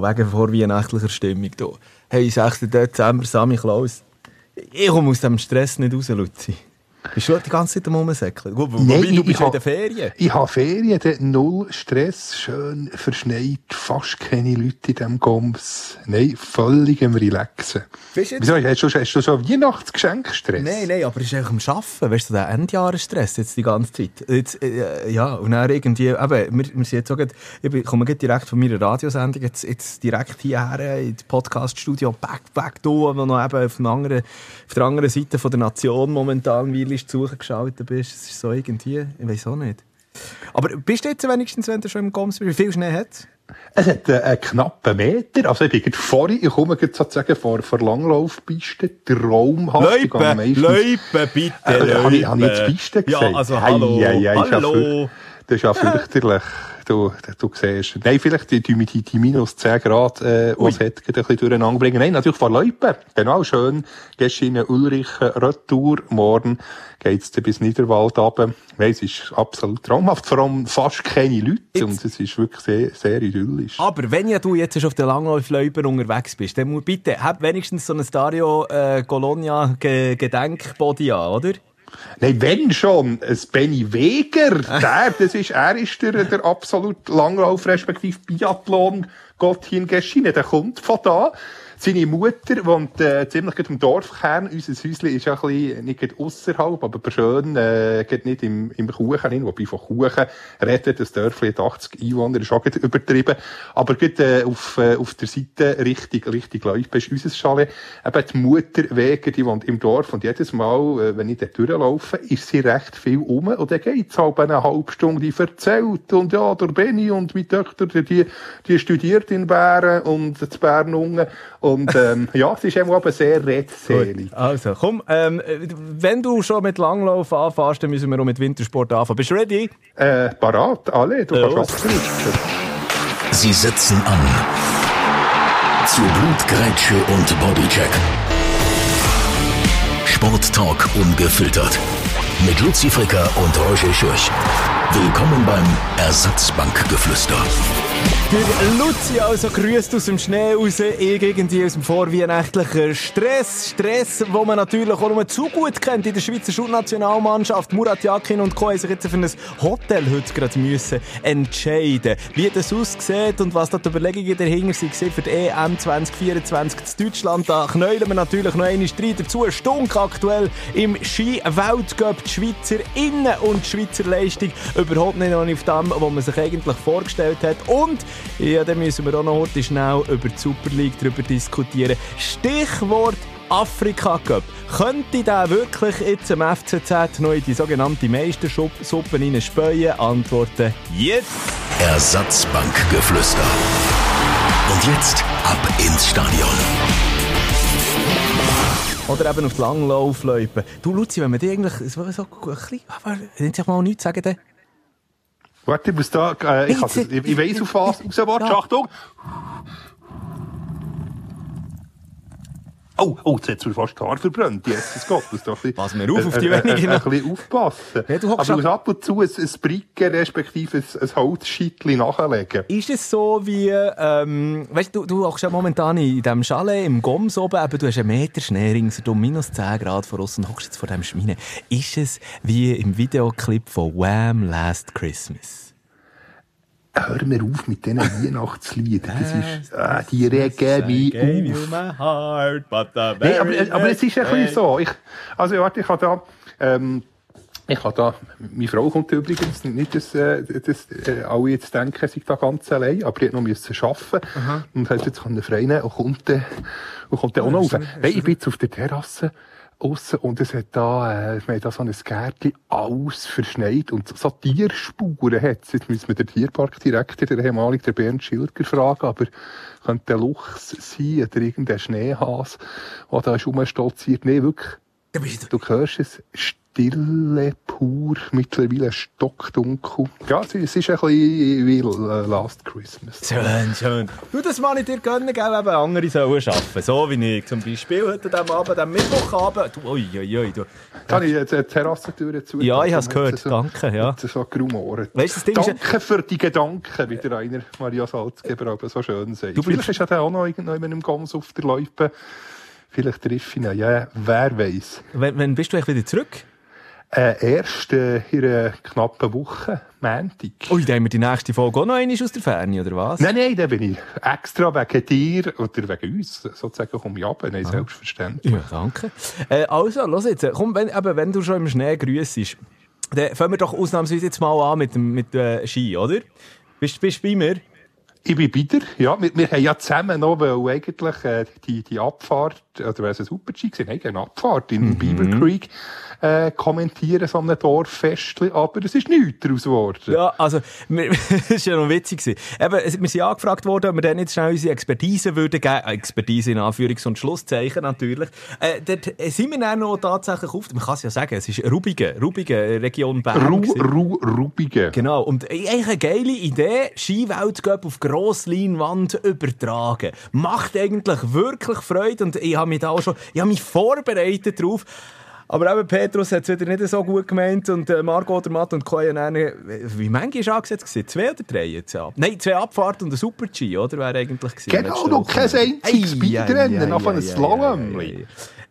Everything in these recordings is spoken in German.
von wegen vorweihnachtlicher Stimmung. Da. Hey, 6. Dezember, Sammy Klaus. Ich komme aus dem Stress nicht raus, Luzi. Bist du die ganze Zeit am Rumsäckeln? Wobei, Nein, du bist ich ja in den Ferien. Ich habe Ferien, dort null Stress, schön verschneit, fast keine Leute in diesem Goms. Nein, völlig am Relaxen. Bist du jetzt- Wieso, hast du, schon- hast du schon Weihnachtsgeschenkstress? Nein, nein, aber es ist eigentlich am Arbeiten, weißt du, der Endjahresstress jetzt die ganze Zeit. Jetzt, äh, ja, und dann irgendwie, eben, wir, wir sind jetzt auch, grad- ich komme direkt von meiner Radiosendung, jetzt, jetzt direkt hierher ins Podcaststudio, back, back, da, wo noch eben auf, anderen, auf der anderen Seite von der Nation momentan, weil du zu suchen geschaltet bist. Es ist so irgendwie, ich weiß auch nicht. Aber bist du jetzt wenigstens, wenn du schon im Goms bist, wie viel Schnee hat es? Es hat äh, einen knappen Meter. Also ich bin gerade vorhin, ich komme gerade sozusagen vor, vor Langlaufpiste, traumhaft. Ich gehe meistens- Läupe, bitte, Äh, habe ich, habe ich jetzt Piste gesagt? Ja, also hallo, hei, ist ja hallo. Das ist ja fürchterlich. Du, du siehst. Nein, vielleicht die, die, die, minus 10 Grad, äh, was hat, ein bisschen durcheinander bringen. Nein, natürlich vor Leupen. Genau, schön. Gestern in Ulrichen Retour. Morgen geht's dann bis Niederwald runter. Nein, es ist absolut traumhaft. Vor allem fast keine Leute. Jetzt- Und es ist wirklich sehr, sehr idyllisch. Aber wenn ja du jetzt auf der Langlaufläufer unterwegs bist, dann bitte, hab wenigstens so ein Dario äh, Colonia Ge Gedenkbody an, oder? Nein, wenn schon, ein Benny Weger, der, das ist, er ist der, der absolut Langlauf, respektive Biathlon Gottchen Geschiene, der kommt von da. Seine Mutter wohnt äh, ziemlich gut im Dorfkern. Unser Häuschen ist ja ein bisschen, nicht gerade ausserhalb, aber schön, äh, geht nicht im, im Kuchen hin, wobei von Kuchen redet, das Dörfli hat 80 Einwohner, ist auch übertrieben. Aber gerade äh, auf, äh, auf der Seite richtig, richtig Läufe ist unser Chalet. Eben die Mutter Weger, die wohnt im Dorf und jedes Mal, äh, wenn ich dort durchlaufe, ist sie recht viel um und dann geht's halt eine halbe Stunde, die erzählt und ja, der Benny und meine Töchter, die, die studiert in Bären und in Bern unten und ähm, ja, es ist eben aber sehr redselig. Also, komm, ähm, wenn du schon mit Langlauf anfängst, dann müssen wir auch mit Wintersport anfangen. Bist du ready? Äh, parat, alle, du Ja. kannst. Sie setzen an. Zu Blutgrätsche und Bodycheck. Sporttalk ungefiltert. Mit Luzi Fricker und Roger Schürch. Willkommen beim Ersatzbankgeflüster. Der Luzi also grüßt aus dem Schnee raus, ich irgendwie aus dem vorweihnachtlichen Stress. Stress, wo man natürlich auch nur zu gut kennt in der Schweizer Schulnationalmannschaft. Murat Yakin und Co. haben sich jetzt für ein Hotel heute gerade müssen entscheiden Wie das aussieht und was da die Überlegungen dahinter waren für die EM 2024 zu Deutschland. Da knäulen wir natürlich noch eine Streit dazu. Stunk aktuell im Ski-Weltcup. Die Schweizer Innen- und die Schweizer Leistung überhaupt nicht auf dem, was man sich eigentlich vorgestellt hat. Und ja, dann müssen wir auch noch heute schnell über die Super League darüber diskutieren. Stichwort Afrika Cup. Könnte der wirklich jetzt im FCZ noch in die sogenannte Meistersuppe hineinspähen? Antworten jetzt. Ersatzbankgeflüster. Und jetzt ab ins Stadion. Oder eben auf die Langlaufläufe. Du, Luzi, wenn man die eigentlich so, so ein bisschen, aber, wenn ich mal nichts sagen, dann... Warte, ich muss da, äh, ich, ich, ich, ich weiss auf was, raus. Achtung! Oh, oh, jetzt hat's mir fast die Haare verbrannt, Jesus Gott, muss doch ein bisschen- Pass mir auf, auf die äh, äh, wenigen Ein bisschen aufpassen. Ja, du Aber ich ab- muss ab und zu ein, ein Bricken, respektive ein, ein Holzscheitchen nachlegen. Ist es so wie, ähm, weißt du, du hockst ja momentan in diesem Chalet im Goms oben, aber du hast einen Meter Schnee ringsherum, minus 10 Grad vor uns und hockst jetzt vor diesem Schmine. Ist es wie im Videoclip von Wham! Last Christmas? Hör mir auf mit diesen Weihnachtsliedern. Das ist, äh, die regen mich auf. heart, Nein, aber, aber es ist ein bisschen so. Ich, also, warte, ich habe da, ähm, ich habe da, meine Frau kommt übrigens nicht, dass, äh, dass äh, alle jetzt denken, sie da ganz allein, aber die hat noch müssen arbeiten und hat jetzt können frei nehmen und kommt dann, und kommt dann auch noch rauf. Nein, ich bin jetzt auf der Terrasse aussen und es hat da, äh, wir haben da so ein Gärtchen, alles verschneit und so Tierspuren hat's. Jetzt müssen wir den Tierparkdirektor, der ehemalige, der Bernd Schilger, fragen, aber könnte der Luchs sein oder irgendein Schneehas, der da ist rumstolziert. Nein, wirklich, du hörst es, Dille pur, mittlerweile stockdunkel. Ja, es ist ein bisschen wie äh, Last Christmas. Schön, schön. Du, das mal ich dir gönnen, gell, eben andere sollen arbeiten. So wie ich zum Beispiel heute am Abend, am Mittwochabend. Du, du. Kann ich jetzt eine Terrassentür zu? Ja, ich habe es gehört. So, Danke, ja. So gerumoren. Weißt, das Ding Danke für die Gedanken, wie der Rainer Maria Salzgeber aber so schön sagt. Du Vielleicht ist ja auch noch irgendjemand im Gams auf der Loipe. Vielleicht treffe ich ihn. Ja, wer weiß. Wann bist du eigentlich wieder zurück? Äh, erst äh, in einer knappen Woche, Montag. Ui, dann haben wir die nächste Folge auch noch einmal aus der Ferne, oder was? Nein, nein, da bin ich extra wegen dir oder wegen uns, sozusagen, komme ich ab. Nein, ah. selbstverständlich. Ja, danke. Äh, also, los jetzt, komm, wenn, eben, wenn du schon im Schnee grüssest, dann fangen wir doch ausnahmsweise jetzt mal an mit dem mit, äh, Ski, oder? Bist du bei mir? Ich bin wieder, ja. Wir, wir haben ja zusammen noch, eigentlich äh, die, die Abfahrt, oder wäre es ein Super-G gewesen, nein, eine Abfahrt in mhm. Beaver Creek, äh, kommentieren, so einem Dorffestchen, aber es ist nichts daraus geworden. Ja, also, es war ja noch witzig. Gewesen. Eben, wir sind angefragt worden, ob wir dann jetzt schnell unsere Expertise würden geben, Expertise in Anführungs- und Schlusszeichen natürlich. Äh, dort sind wir dann noch tatsächlich auf, man kann es ja sagen, es ist Rubigen, Rubigen, Region Bern. Ru, Ru, Rubigen. Genau, und eigentlich eine geile Idee, Skiweltcup auf Grossleinwand übertragen. Macht eigentlich wirklich Freude und ich habe mich da auch schon, ich habe mich vorbereitet darauf. Aber eben Petrus hat es wieder nicht so gut gemeint und äh, Margot, der Matt und Koya wie manche war angesetzt gewesen? Zwei oder drei jetzt ab? Nein, zwei Abfahrten und ein Super-G, oder? Wäre eigentlich gewesen. Genau, noch kein einziges Speedrennen, noch einem Slalom.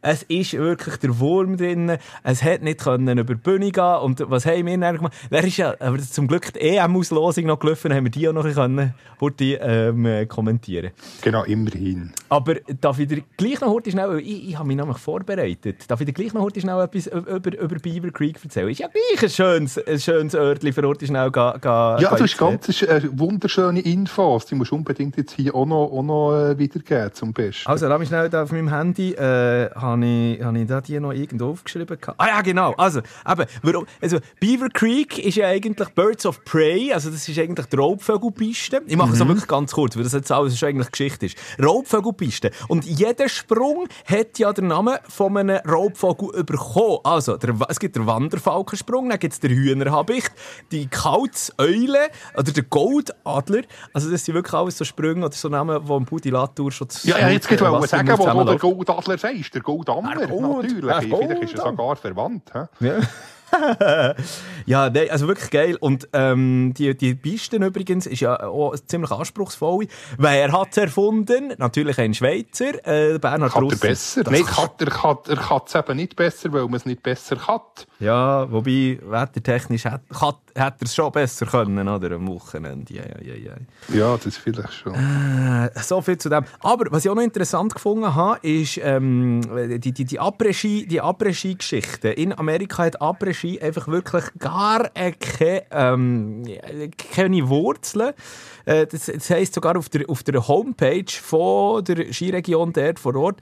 Es ist wirklich der Wurm drin. Es hätte nicht können über die Bühne gehen Und was haben wir dann gemacht? Wer ist ja, aber zum Glück die EM-Auslosung noch gelaufen, haben wir die auch noch können, heute, ähm, kommentieren Genau, immerhin. Aber darf ich dir gleich noch heute schnell, ich, ich habe mich nämlich vorbereitet, darf ich dir gleich noch heute schnell etwas über, über Beaver Creek erzählen? Ist ja gleich ein schönes, ein schönes Örtchen für heute schnell gehen. Ja, das ist ganz äh, wunderschöne Infos. Die musst du unbedingt jetzt hier auch noch, auch noch äh, wiedergeben, zum Besten. Also, lass mich schnell auf meinem Handy, äh, habe ich, habe ich da die noch irgendwo aufgeschrieben? Ah ja, genau. Also, eben, warum, also Beaver Creek ist ja eigentlich Birds of Prey, also das ist eigentlich die Raubvögelpiste. Ich mache es mhm. wirklich ganz kurz, weil das jetzt alles schon eigentlich Geschichte ist. Raubvögelpiste. Und jeder Sprung hat ja den Namen von einem Raubvogel bekommen. Also, der, es gibt den Wanderfalkensprung, dann gibt es den Hühnerhabicht, die Kautzeule oder der Goldadler. Also das sind wirklich alles so Sprünge oder so Namen, die im Pudi Latour schon zu Ja, ja jetzt geht es sagen, wo, wo der Goldadler sagst. Der Goldammer, natürlich. Vielleicht ist er sogar verwandt. Ja. ja, nee, also wirklich geil. Und ähm, die, die Piste übrigens ist ja auch ziemlich anspruchsvoll. Wer hat es erfunden? Natürlich ein Schweizer, äh, Bernhard Kann er besser? Nein, kann, er kann es eben nicht besser, weil man es nicht besser kann. Ja, wobei, wettertechnisch hat, hat er es schon besser können, oder? Am Wochenende. Ja, ja, ja, ja. ja das vielleicht schon. Äh, so viel zu dem. Aber was ich auch noch interessant gefunden habe, ist ähm, die, die, die Après-Ski-Geschichte. In Amerika hat Après-Ski einfach wirklich gar keine, ähm, keine Wurzeln. Äh, das, das heisst sogar auf der, auf der Homepage von der Skiregion dort vor Ort,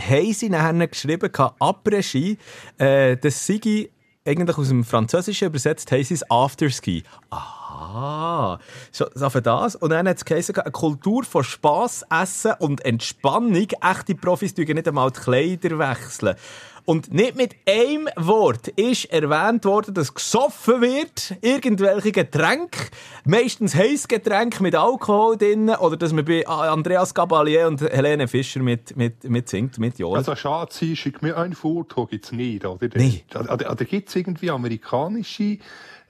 haben sie nachher geschrieben, Après-Ski, äh, das sei eigentlich aus dem Französischen übersetzt, heisst es Afterski. Aha, so, für das. Und dann hat es geheißen, eine Kultur von Spass, Essen und Entspannung. Echte Profis dürfen nicht einmal die Kleider wechseln. Und nicht mit einem Wort ist erwähnt worden, dass gesoffen wird, irgendwelche Getränke, meistens Heißgetränke mit Alkohol drin, oder dass man bei Andreas Gabalier und Helene Fischer mit, mit, mit singt, mit Jola. Also Schatzi, schick mir ein Foto, gibt's nicht, oder? Nee. Oder, oder, oder gibt's irgendwie amerikanische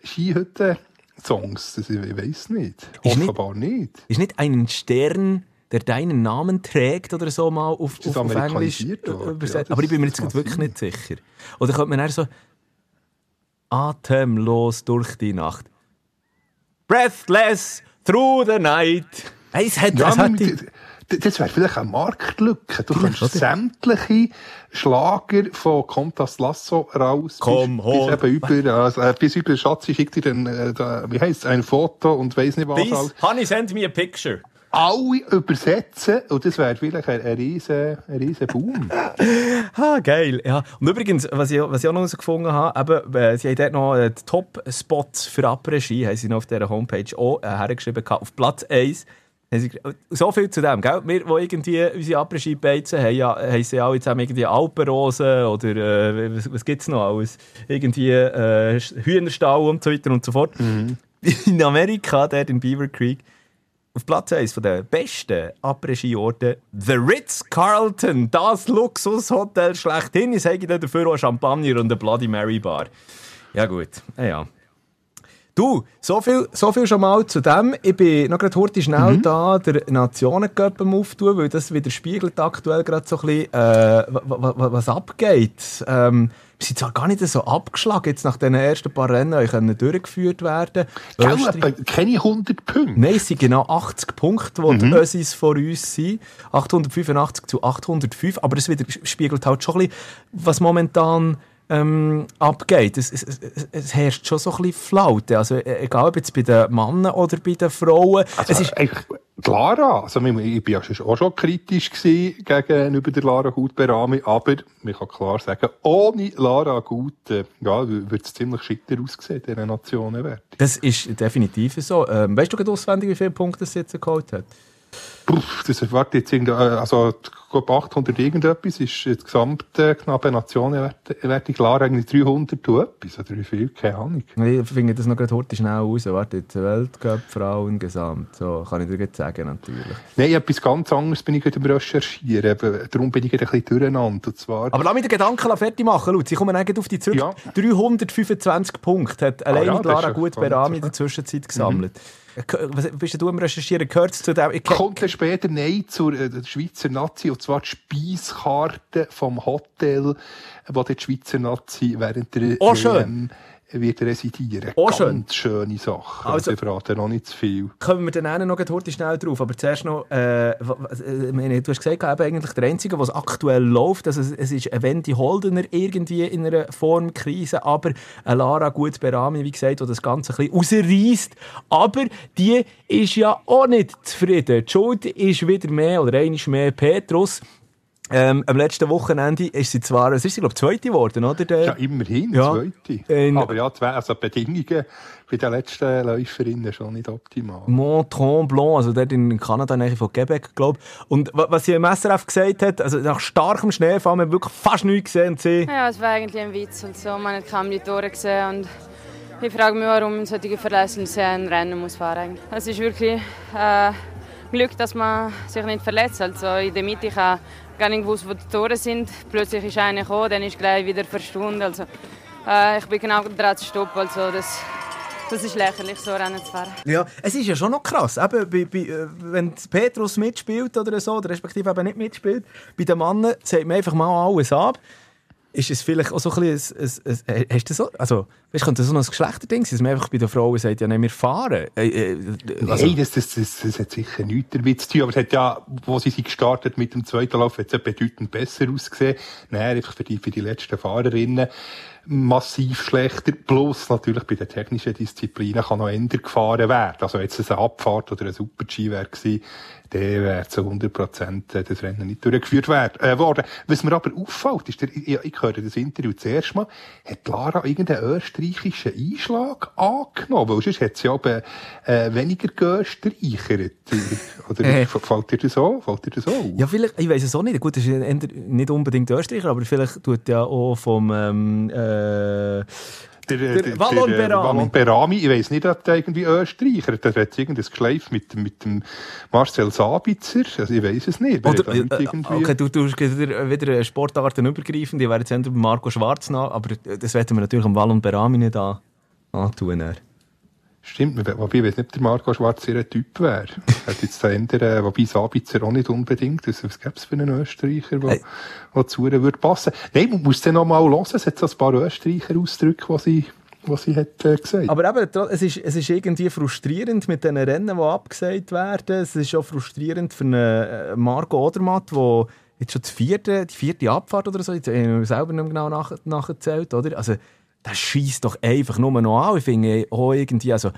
Skihütten? Songs, das, ich weiß nicht. Offenbar nicht, nicht. Ist nicht ein Stern der deinen Namen trägt oder so mal auf, auf, auf Englisch übersetzt. Ja, Aber ich bin mir jetzt wirklich nicht sicher. Oder könnte man eher so atemlos durch die Nacht. Breathless through the night. Hey, es hat, ja, es hat die... Das wäre vielleicht eine Marktlücke. Du kannst oder? sämtliche Schlager von Comtas Lasso raus. Komm, bis, bis eben über, also, äh, bis über Schatzi schickt dir dann, äh, wie heisst ein Foto und weiss nicht was. Please, honey, send me a picture alle übersetzen und das wäre vielleicht ein, ein riesen, ein riesen Boom. ah, geil. Ja. Und übrigens, was ich, was ich auch noch gefunden habe, eben, äh, sie haben dort noch äh, die Top-Spots für Après-Ski, haben sie noch auf dieser Homepage auch äh, hergeschrieben, auf Platz 1 So viel zu dem, gell? Wir, die irgendwie unsere Après-Ski beizen, haben, ja, haben sie auch jetzt haben irgendwie Alpenrosen oder äh, was, was gibt es noch alles? Irgendwie äh, Hühnerstall und so weiter und so fort. Mhm. In Amerika, dort in Beaver Creek, auf Platz 1 der besten Après-Ski-Orte, The Ritz-Carlton, das Luxushotel schlechthin. Ich sage dafür auch Champagner und eine Bloody Mary Bar. Ja gut, ja. Du, so viel, so viel schon mal zu dem. Ich bin noch gerade heute schnell mhm. da der Nationencup auftun, weil das widerspiegelt aktuell gerade so ein bisschen, äh, was abgeht. Ähm, wir sind zwar gar nicht so abgeschlagen, jetzt nach den ersten paar Rennen können durchgeführt werden. Gell, keine 100 Punkte. Nein, es sind genau 80 Punkte, die mhm. die Ösis vor uns sind. 885 zu 805, aber es widerspiegelt halt schon ein bisschen, was momentan ähm, abgeht. Es, es, es, es, herrscht schon so ein bisschen Flaute. Also, e, egal ob jetzt bei den Männern oder bei den Frauen. Also, es ist Lara, also ich war ja auch schon kritisch gegenüber der Lara Gut-Berami, aber man kann klar sagen, ohne Lara Gut ja, würde es ziemlich schitter aussehen, dieser Nationenwert. Das ist definitiv so. Ähm, weißt du auswendig, wie viele Punkte es jetzt geholt hat? Puff, das erwartet jetzt irgendwie, äh, also, glaube 800 irgendetwas, ist die gesamte knappe Nationenwertung klar, eigentlich 300 und etwas, oder wie viel, keine Ahnung. Ich finde das noch gerade heute schnell raus, warte, jetzt Weltcup, Frauen gesamt, so, kann ich dir jetzt sagen, natürlich. Nein, etwas ganz anderes bin ich gerade am Recherchieren, darum bin ich gerade ein bisschen durcheinander, und zwar... Aber lass mich den Gedanken fertig machen, Lutz, ich komme eigentlich auf die zurück. Ja. 325 Punkte hat allein ah, ja, Lara Gut Berami in der Zwischenzeit gesammelt. Mhm. Was bist du am Recherchieren? Gehört zu dem? Ich Kommt dann später Nein zur äh, Schweizer Nazi, und zwar die Speiskarte vom Hotel, wo die Schweizer Nazi während der oh, schön wird residieren. Oh, Ganz schön. schöne Sache. Also, ich verrate noch nicht zu viel. Kommen wir dann noch heute schnell drauf. Aber zuerst noch, äh, äh du hast gesagt, eben eigentlich der Einzige, was aktuell läuft, also es ist ein Wendy Holdener irgendwie in einer Formkrise, aber eine Lara gut Berami, wie gesagt, die das Ganze ein bisschen rausreißt. Aber die ist ja auch nicht zufrieden. Die Schuld ist wieder mehr oder einiges mehr Petrus. Ähm, am letzten Wochenende ist sie zwar, es ist sie, glaube ich, zweite geworden, oder? Der, ja, immerhin, ja. zweite. In, Aber ja, zwei, also die Bedingungen bei den letzten Läuferinnen schon nicht optimal. Mont Tremblant, also dort in Kanada, nähe von Quebec, glaube ich. Und was sie im SRF gesagt hat, also nach starkem Schneefall, haben wir wirklich fast nichts gesehen. Sie ja, es war eigentlich ein Witz und so. Man hat kaum die Tore gesehen und ich frage mich, warum solche Verletzungen ein Rennen muss fahren. Es ist wirklich äh, Glück, dass man sich nicht verletzt. Also in der Mitte kann gar nicht gewusst, wo die Tore sind. Plötzlich ist einer gekommen, dann ist gleich wieder verschwunden. Also, äh, ich bin genau dran zu stoppen. Also, das, das ist lächerlich, so Rennen zu fahren. Ja, es ist ja schon noch krass. Eben, bei, bei, äh, wenn Petrus mitspielt oder so, respektive eben nicht mitspielt, bei den Männern sagt man einfach mal alles ab ist es vielleicht auch so ein bisschen, ein, ein, ein, hast du so, also, weißt, könnte das so ein Geschlechterding sein, dass man einfach bei den Frauen sagt, ja, nein, wir fahren? Äh, äh, also. Nein, das, das, das, das, hat sicher nichts damit zu tun, aber es hat ja, wo sie sich gestartet mit dem zweiten Lauf, hat es ja bedeutend besser ausgesehen. Nein, einfach für die, für die letzten Fahrerinnen massiv schlechter. Plus natürlich bei den technischen Disziplinen kann noch ändern gefahren werden. Also jetzt eine Abfahrt oder ein Super-G wäre gewesen, der wäre zu 100 Prozent äh, das Rennen nicht durchgeführt werden, äh, worden. Was mir aber auffällt, ist, der, ich, ich höre das Interview zuerst mal, hat Lara irgendeinen österreichischen Einschlag angenommen? Weil sonst hat sie aber äh, weniger geösterreichert. Oder äh. fällt dir das an? Fällt dir das an? Ja, vielleicht, ich weiß es auch nicht. Gut, das ist nicht unbedingt Österreicher, aber vielleicht tut ja auch vom ähm, äh, der, der, der Wallon Berami. Wallon Berami, ich weiss nicht, ob der irgendwie Österreicher, der hat irgendein Geschleif mit, mit dem Marcel Sabitzer, also ich weiss es nicht. Oder, äh, okay, du tust wieder, wieder Sportarten übergreifend, ich wäre jetzt entweder Marco Schwarz nach, aber das werden wir natürlich am Wallon Berami nicht an, antun. Er. Stimmt, wobei ich weiß nicht, ob der Marco Schwarz ihr Typ wäre. Hat jetzt da ändern, wobei Sabitzer auch nicht unbedingt. Also, was gäbe es für einen Österreicher, der, hey. zu ihr würde passen? Nein, man muss dann noch mal hören. Es hat so ein paar Österreicher Ausdrücke, die sie, was sie hat äh, gesagt. Aber eben, es ist, es ist irgendwie frustrierend mit den Rennen, die abgesagt werden. Es ist auch frustrierend für einen äh, Marco Odermatt, der jetzt schon die vierte, die vierte Abfahrt oder so, ich habe selber nicht genau nach, nachgezählt, oder? Also, das schießt doch einfach nur noch an. Ich finde auch irgendwie, also,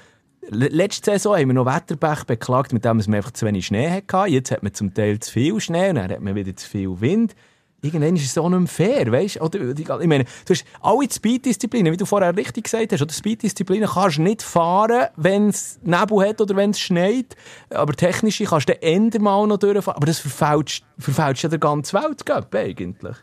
letzte Saison haben wir noch Wetterbech beklagt, mit dem es einfach zu wenig Schnee hatte. Jetzt hat man zum Teil zu viel Schnee und dann hat man wieder zu viel Wind. irgendwann ist es auch nicht fair, weißt oder, Ich meine, du hast alle Speed-Disziplinen, wie du vorher richtig gesagt hast, oder Speed-Disziplinen kannst du nicht fahren, wenn es Nebel hat oder wenn es schneit, aber technische kannst du dann Ende mal noch durchfahren, aber das verfälscht ja der ganze Weltcup eigentlich.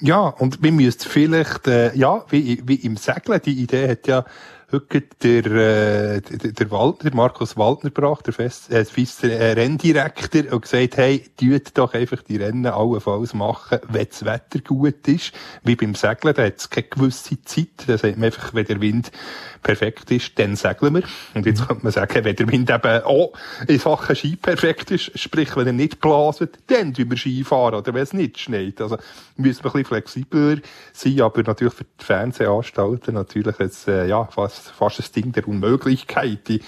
Ja, und wir müssen vielleicht, äh, ja, wie, wie im Segeln, die Idee hat ja heute der, äh, der, Waldner, Markus Waldner gebracht, der Fest, äh, äh, Renndirektor, und gesagt, hey, tut doch einfach die Rennen allenfalls machen, wenn das Wetter gut ist. Wie beim Segeln, da hat es keine gewisse Zeit. Da sagt man einfach, wenn der Wind perfekt ist, dann segeln wir. Und jetzt könnte man sagen, wenn der Wind eben auch in Sachen Ski perfekt ist, sprich, wenn er nicht blaset, dann tun wir Ski fahren, oder wenn es nicht schneit. Also, müssen wir ein bisschen flexibler sein, aber natürlich für die Fernsehanstalten natürlich jetzt, äh, ja, fast, fast ein Ding der Unmöglichkeit. Die,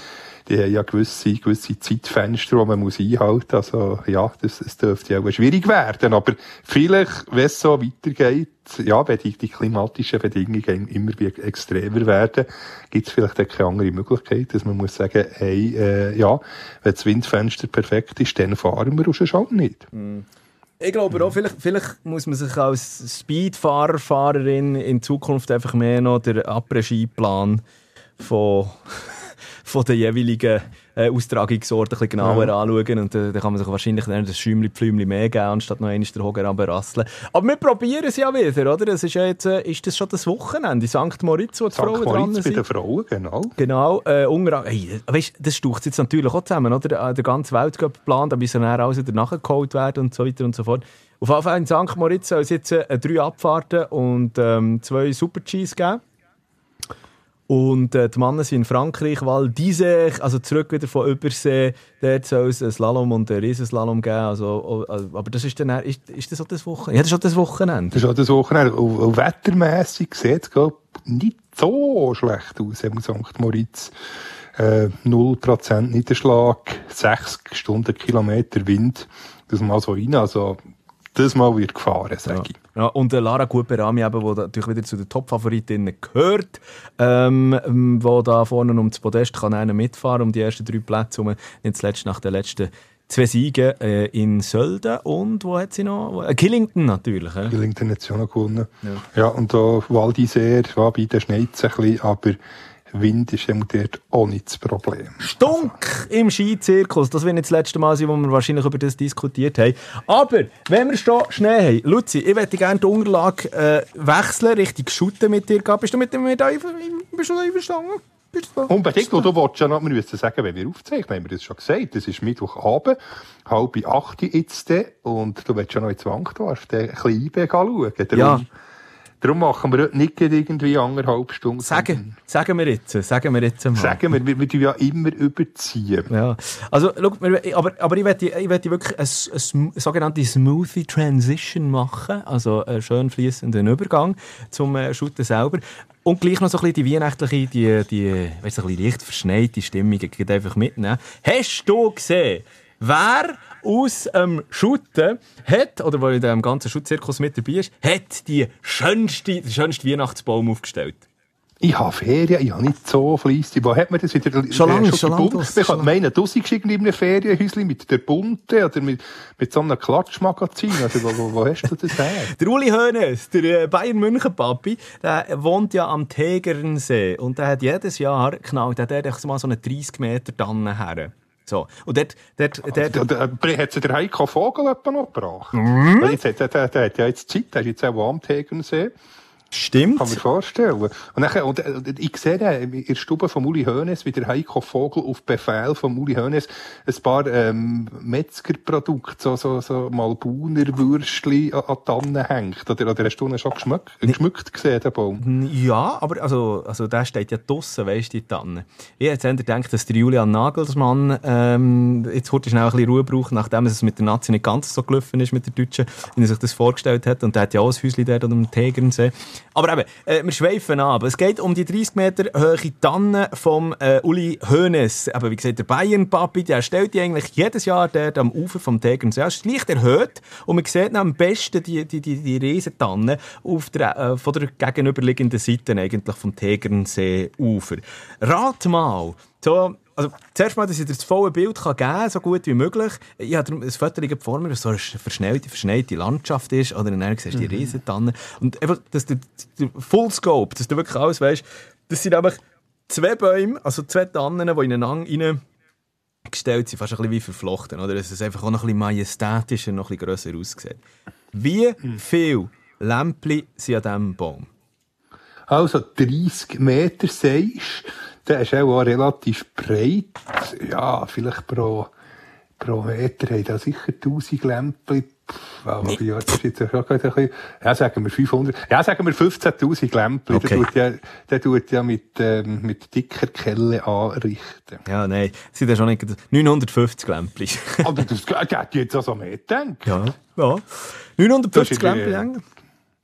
die haben ja gewisse, gewisse Zeitfenster, die man muss einhalten muss. Also, ja, das, das dürfte auch schwierig werden. Aber vielleicht, wenn es so weitergeht, ja, wenn die, die klimatischen Bedingungen immer extremer werden, gibt es vielleicht auch keine andere Möglichkeit, dass man muss sagen, hey, äh, ja, wenn das Windfenster perfekt ist, dann fahren wir schon schon nicht. Ich glaube auch, vielleicht, vielleicht muss man sich als Speedfahrer, Fahrerin in Zukunft einfach mehr noch den Après-Ski-Plan von von den jeweiligen äh, Austragungsorten ein bisschen genauer ja. anschauen. Und äh, dann kann man sich wahrscheinlich dann das Schäumli-Pflümli mehr geben, anstatt noch einmal den Hoger rasseln. Aber wir probieren es ja wieder, oder? Das ist, ja jetzt, äh, ist das schon das Wochenende? St. Moritz, wo die St. Frauen dran sind? bei den Frauen, genau. Genau. Äh, unter, hey, weißt, das staucht jetzt natürlich auch zusammen, oder? Äh, der ganze Weltcup-Plan, da müssen dann alles wieder nachgeholt werden und so weiter und so fort. Auf jeden Fall in St. Moritz soll es jetzt äh, drei Abfahrten und ähm, zwei Super-Gs geben. Und äh, die Männer sind in Frankreich, weil diese, also zurück wieder von Übersee, dort soll es einen Slalom und einen Riesenslalom geben. Also, also, aber das ist dann, ist, ist das auch das Wochenende? Ja, das ist auch das Wochenende. Das ist auch das Wochenende. Und, und wettermässig sieht es nicht so schlecht aus im St. Moritz. Äh, 0% Niederschlag, 60 Stundenkilometer Wind. Das mal so rein. Also, das Mal wird gefahren, sage ich. Ja, und Lara Guperami, die natürlich wieder zu den Top-Favoritinnen gehört, ähm, wo da vorne um das Podest kann einer mitfahren, um die ersten drei Plätze, um nicht zuletzt nach den letzten zwei Siegen äh, in Sölden und wo hat sie noch? Äh, Killington natürlich. Äh? Killington hat sie auch noch gewonnen. Ja, ja und da Val d'Isère, ja, bei der schneit es ein bisschen, aber Wind ist dort auch nicht das Problem. Stunk im Skizirkus. Das wird nicht das letzte Mal sein, wo wir wahrscheinlich über das diskutiert haben. Aber, wenn wir schon Schnee haben, Luzi, ich möchte gerne die Unterlage äh, wechseln, richtig shooten mit dir. Bist du mit dem mit bist du einverstanden? Unbedingt. Und du wolltest ja noch, wir müssen sagen, wenn wir aufzeichnen, haben wir das schon gesagt. Das ist Mittwochabend, halb acht jetzt. Und du willst ja noch ins Wankdorf, den kleinen schauen. Darum, ja. Darum machen wir heute nicht irgendwie anderthalb Stunden. Sagen, sagen wir jetzt, sagen wir jetzt mal. Sagen wir, wir, wir ja immer überziehen. Ja. Also, schau, aber, aber ich werde ich wirklich eine, eine, sogenannte Smoothie Transition machen. Also, einen schön fließenden Übergang zum äh, Shooten selber. Und gleich noch so ein bisschen die weihnachtliche, die, die, weißt du, ein bisschen leicht verschneite Stimmung geht einfach mitnehmen. Hast du gesehen, wer aus dem ähm, Schutten hat, oder wo in dem ganzen Schutzzirkus mit dabei ist, hat die schönste, den schönsten Weihnachtsbaum aufgestellt. Ich habe Ferien, ich habe nicht so fleissig. Wo hat man das wieder? Schon lange, schon, schon lange. Ich kann meinen, du seist in einem Ferienhäuschen mit der Bunte oder mit, mit so einem Klatschmagazin. Also, wo, wo, wo hast du das her? der Uli Hoeneß, der äh, Bayern München Papi, der wohnt ja am Tegernsee und der hat jedes Jahr, genau, der hat mal so eine 30 Meter Tannen her. So. Und dort, dort, dort, also, dort, hat sie der Heiko Vogel noch gebracht? Mhm. Jetzt, der, der, der hat ja jetzt Zeit, der ist jetzt auch am Tegernsee. Stimmt. Kann man vorstellen. Und, dann, und, und ich sehe in der Stube von Uli Hoeneß, wie der Heiko Vogel auf Befehl von Uli Hoeneß ein paar ähm, Metzgerprodukte, so, so, so Malbuner Würstchen an, an Tannen hängt. Oder, oder hast du ihn schon geschmückt, geschmückt gesehen, den Baum? Ja, aber also, also der steht ja draussen, weisst du, die Tanne. Ich hätte gedacht, dass der Julian Nagelsmann ähm, jetzt heute schnell ein bisschen Ruhe braucht, nachdem es mit der Nazi nicht ganz so gelaufen ist mit der Deutschen, wie er sich das vorgestellt hat. Und der hat ja auch ein Häuschen dort am Tegernsee. Aber eben, äh, wir schweifen ab. Es geht um die 30 Meter hohe Tanne vom äh, Uli Hoeneß. Aber wie gesagt, der Bayern-Papi, der stellt die eigentlich jedes Jahr dort am Ufer vom Tegernsee. Es ist leicht erhöht und man sieht am besten die, die, die, die Riesentanne auf der, äh, von der gegenüberliegenden Seite eigentlich vom Tegernsee-Ufer. Rat mal, so also zuerst mal, dass ich dir das volle Bild kann geben kann, so gut wie möglich. Ich habe ein Foto vor mir, so eine verschneite, verschneite Landschaft ist, oder dann siehst du die mhm. Riesentanne. Und einfach, dass du, der Full Scope, dass du wirklich alles weißt, das sind einfach zwei Bäume, also zwei Tannen, die ineinander rein gestellt sind, fast ein bisschen wie verflochten, oder? Dass es einfach auch noch ein bisschen majestätischer, noch ein bisschen grösser aussieht. Wie mhm. viel Lämpchen sind an diesem Baum? Also 30 Meter, sagst Der ist auch, relativ breit. Ja, vielleicht pro, pro Meter haben da sicher 1000 Lämpchen. Wow, nee. ja, das ist jetzt schon ein bisschen, ja, sagen wir 500, ja, sagen wir 15.000 Lämpchen. Okay. Der tut ja, der tut ja mit, ähm, mit dicker Kelle anrichten. Ja, nein, sind ja schon nicht, 950 Lämpchen. Aber das geht jetzt also mehr. Ja, ja. 950 Lämpchen.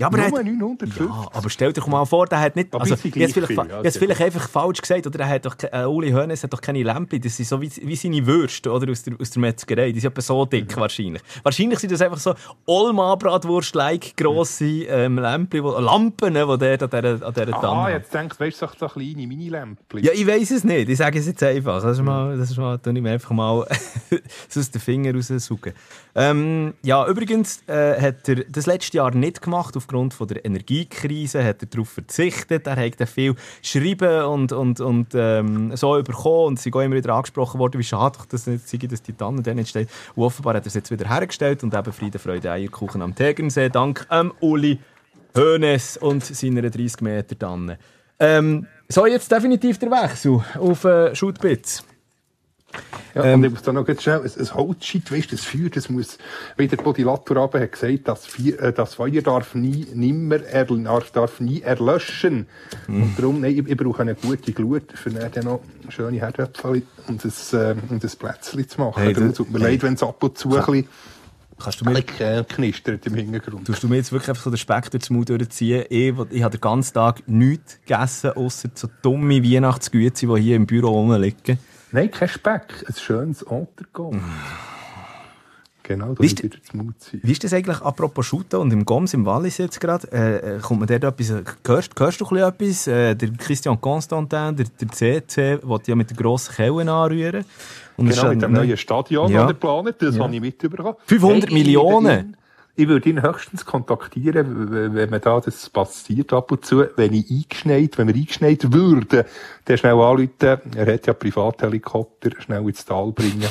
Ja, aber, hat, 950. ja, aber stell dir mal vor, der hat nicht. Also, jetzt vielleicht, viel, jetzt vielleicht einfach falsch gesagt, oder er hat doch, äh, Uli Hoeneß hat doch keine Lämpchen. Das sind so wie, wie seine Würste oder, aus, der, aus der Metzgerei. Die sind etwa so dick mhm. wahrscheinlich. Wahrscheinlich sind das einfach so Olma-Bratwurst-like grosse ähm, Lämpchen, wo, Lampen, die der an dieser, an dieser Tanne Ah, jetzt denkst du, weißt du, so kleine Mini-Lämpchen. Ja, ich weiß es nicht. Ich sage es jetzt einfach. Das ist mal, das ist mal, ich mir einfach mal aus den Fingern raussaugen. Ähm, ja, übrigens äh, hat er das letzte Jahr nicht gemacht, aufgrund von der Energiekrise hat er darauf verzichtet. Er hat viel geschrieben und, und, und ähm, so bekommen und sie immer wieder angesprochen worden, wie schade dass, nicht, dass die Tannen dann nicht steht. Und offenbar hat er es jetzt wieder hergestellt und eben Friede, Freude, Eierkuchen am Tegernsee, dank ähm, Uli Hoeneß und seiner 30 Meter Tanne. Ähm, so, jetzt definitiv der Wechsel auf äh, Shootbits. Ja, ähm, und ich muss da noch ganz schnell, ein, ein Holzscheit, weißt, das Feuer, das muss, wie der Podilator hat gesagt, das, Feuer, äh, das Feuer darf nie, nimmer, er, darf nie erlöschen. Mhm. Und darum, nein, ich, ich brauche eine gute Glut, für dann noch schöne Herdöpfel und ein, äh, und ein Plätzchen zu machen. Hey, darum tut mir hey. leid, wenn es ab und zu ein bisschen Kannst du mir äh, knistert im Hintergrund. Tust du mir jetzt wirklich einfach so den Speck durch den Mund durchziehen? Ich, ich habe den ganzen Tag nichts gegessen, außer so dumme Weihnachtsgüte, die hier im Büro rumliegen. Nein, kein Speck, ein schönes Untergrund. Genau, da ist wieder Mut sein. Wie ist das eigentlich, apropos Shooten und im Goms, im Wallis jetzt gerade, äh, äh kommt man dort etwas, hörst, hörst du etwas? Äh, der Christian Constantin, der, der CC, will ja mit der grossen Kelle anrühren. Und genau, mit dem neuen Stadion, ja. das er das ja. habe ich mitbekommen. 500 hey, Millionen? Ich würde ihn höchstens kontaktieren, wenn man da das passiert ab und zu, wenn ich eingeschneit, wenn wir eingeschneit würden, dann schnell anrufen, er hat ja Privathelikopter, schnell ins Tal bringen.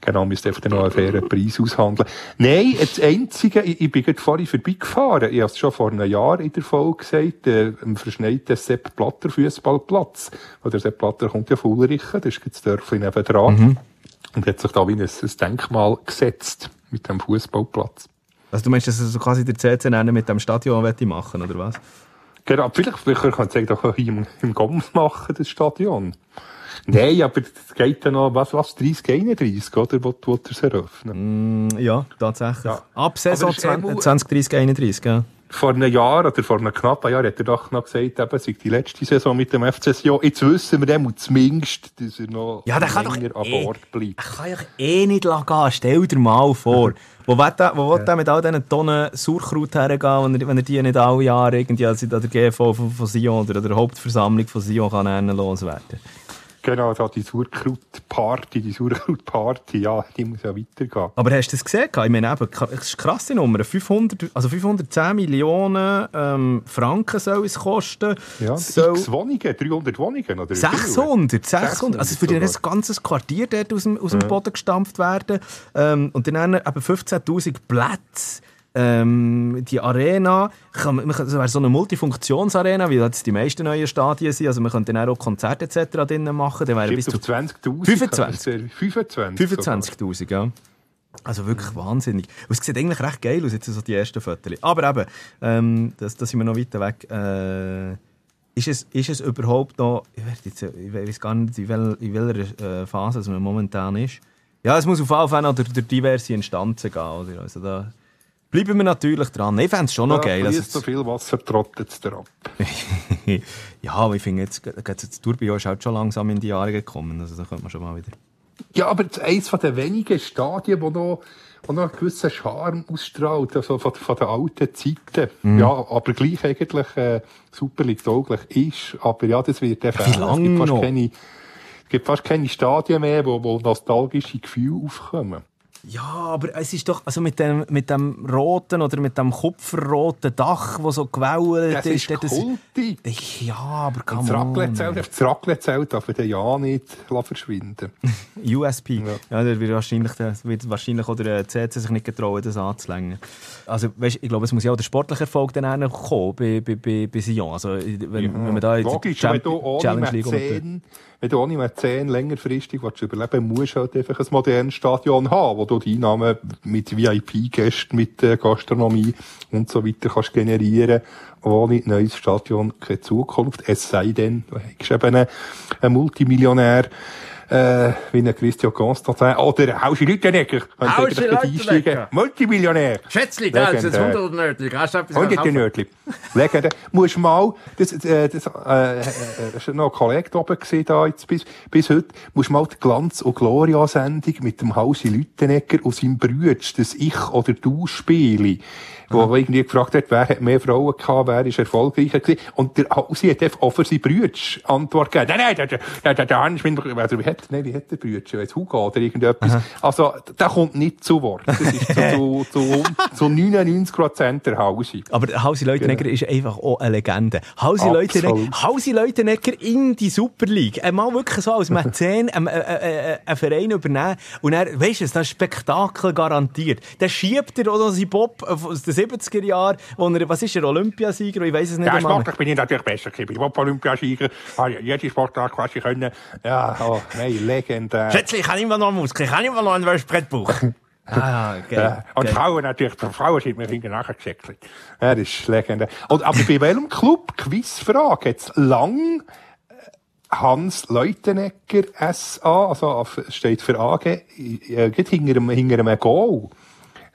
Genau, müsste einfach noch einen fairen Preis aushandeln. Nein, das Einzige, ich, ich bin gerade vorhin vorbeigefahren. Ich habe es schon vor einem Jahr in der Folge gesagt, äh, im verschneiten Sepp Blatter Fußballplatz. Oder Sepp Blatter kommt ja von Ulrichen, das ist jetzt das Dörfchen nebenan. Mhm. Und hat sich da wie ein, ein Denkmal gesetzt mit dem Fußballplatz. Also du meinst, dass er so quasi der CC mit dem Stadion machen oder was? Genau, vielleicht, vielleicht kann ich doch hier im, im Goms machen, das Stadion. Nein, aber es geht dann noch, was, was, 30, 31, oder? Wo, wo er es eröffnen? Mm, ja, tatsächlich. Ja. Ab Saison 20, 20, 30, 31, ja. Vor einem Jahr oder vor einem knappen Jahr hat er doch noch gesagt, eben, sei die letzte Saison mit dem FC Sion. Jetzt wissen wir dem zumindest, dass er noch ja, länger an eh, Bord bleibt. Er kann ja eh nicht gehen. Stell dir mal vor. wo will der, wo will der mit all diesen Tonnen Sauerkraut hergehen, wenn er, wenn er die nicht alle Jahre irgendwie an der GV von, von Sion oder der Hauptversammlung von Sion kann loswerden kann? Genau, da die Sauerkraut-Party, die Sauerkraut-Party, ja, die muss ja weitergehen. Aber hast du das gesehen? Ich meine, eben, das ist eine krasse Nummer. 500, also 510 Millionen ähm, Franken soll es kosten. Ja, soll... x Wohnungen, 300 Wohnungen, oder? 600, 600. 600 also für ein ganzes Quartier dort aus dem, aus dem Boden gestampft werden. Ähm, und dann eben 15'000 Plätze ähm, die Arena, kann, man, also wäre so eine Multifunktionsarena, wie das die meisten neuen Stadien sind. Also man könnte dann auch Konzerte etc. drinnen machen. Dann wäre bis zu 20.000. 25. 25. 25.000, ja. Also wirklich wahnsinnig. Und es sieht eigentlich recht geil aus, jetzt so die ersten Fotos. Aber eben, ähm, da das sind wir noch weiter weg. Äh, ist, es, ist es überhaupt noch, ich, jetzt, ich weiß gar nicht, in, wel, in welcher äh, Phase es momentan ist. Ja, es muss auf jeden Fall noch durch, durch diverse Instanzen gehen. Oder? Also da, Bleiben wir natürlich dran. Ich fände es schon noch ja, geil. Also so viel Wasser trottet es ab. ja, aber ich finde, jetzt, das Tourbillon ist halt schon langsam in die Jahre gekommen. Also da könnte man schon mal wieder... Ja, aber eines der wenigen Stadien, wo noch, wo noch einen gewissen Charme ausstrahlt, also von, von den alten Zeiten. Mhm. Ja, aber gleich eigentlich äh, super tauglich ist. Aber ja, das wird der Wie lange noch? Keine, Es gibt fast keine Stadien mehr, wo, wo nostalgische Gefühle aufkommen. Ja, aber es ist doch, also mit dem, mit dem roten oder mit dem kupferroten Dach, das so gewellt Das ist das kultig. Ja, aber on. Raclette-Zelt, das Raclette-Zelt darf den ja nicht verschwinden. USP. Ja, da wird wahrscheinlich, da wird wahrscheinlich auch der CC sich nicht getrauen, das anzulängen. Also, weißt, ich glaube, es muss ja auch der sportliche Erfolg dann kommen bei, bei, bei, bei Sion. Also, wenn, wenn man da jetzt Logisch, Champ- wenn du ohne Challenge League wenn du ohne Mäzen längerfristig willst überleben musst du halt einfach ein modernes Stadion haben, wo du die Einnahmen mit VIP-Gästen, mit äh, Gastronomie und so weiter kannst generieren. Ohne neues Stadion keine Zukunft. Es sei denn, du hast eben einen, einen Multimillionär, äh, wie ein Christian Constantin oder Hausi Lüttenegger. Gleich Lüttenegger. Multimillionär. Schätzli, da ist jetzt Legendär. 100 Nördlich. Hast du etwas Hunderte kaufen? Nördli. Legende. Musst mal, das, äh, das, äh, äh, ist noch ein Kollege da oben gesehen, da jetzt bis, bis heute, musst mal die Glanz- und Gloria-Sendung mit dem Hausi Lüttenegger und seinem Brütsch, das Ich- oder Du-Spiele, wo er irgendwie gefragt hat, wer hat mehr Frauen gehabt, wer ist erfolgreicher gewesen. Und der Hausi hat einfach auch für seine Brütsch Antwort gegeben. Nein, nein, der, der, der, der Hans, mein Bruder, also wie hat, nein, wie hat der Brütsch? Jetzt Hugo oder irgendetwas. Also, der kommt nicht zu Wort. Das ist zu, zu, zu, zu 99 Prozent der Hausi. Aber Hausi Leutenegger ist einfach auch eine Legende. Hausi. Leutenegger, Hausi Leutenegger in die Super League. Einmal wirklich so als Mäzen ähm, äh, äh, einen Verein übernehmen. Und er, weisst du, das ist Spektakel garantiert. Dann schiebt er noch seinen Bob aus den 70er Jahren, wo er, was ist er, Olympiasieger? Ich weiss es nicht Ja, sportlich bin ich natürlich besser gewesen. Ich wollte Olympiasieger. Habe ja jede Sportart quasi können. Ja, oh, nein, legendär. Schätzli, ich habe immer noch Muskeln. Ich habe immer noch einen Wäschbrettbauch. Ah. Ja, und. Frauen natürlich, die Frauen sind mir hinten nachher gesäckelt. Ja, das ist legendär. Und, aber bei welchem Club, Quizfrage, jetzt lang äh, Hans Leutenegger SA, also steht für AG, äh, geht hinter einem, hinter einem Goal.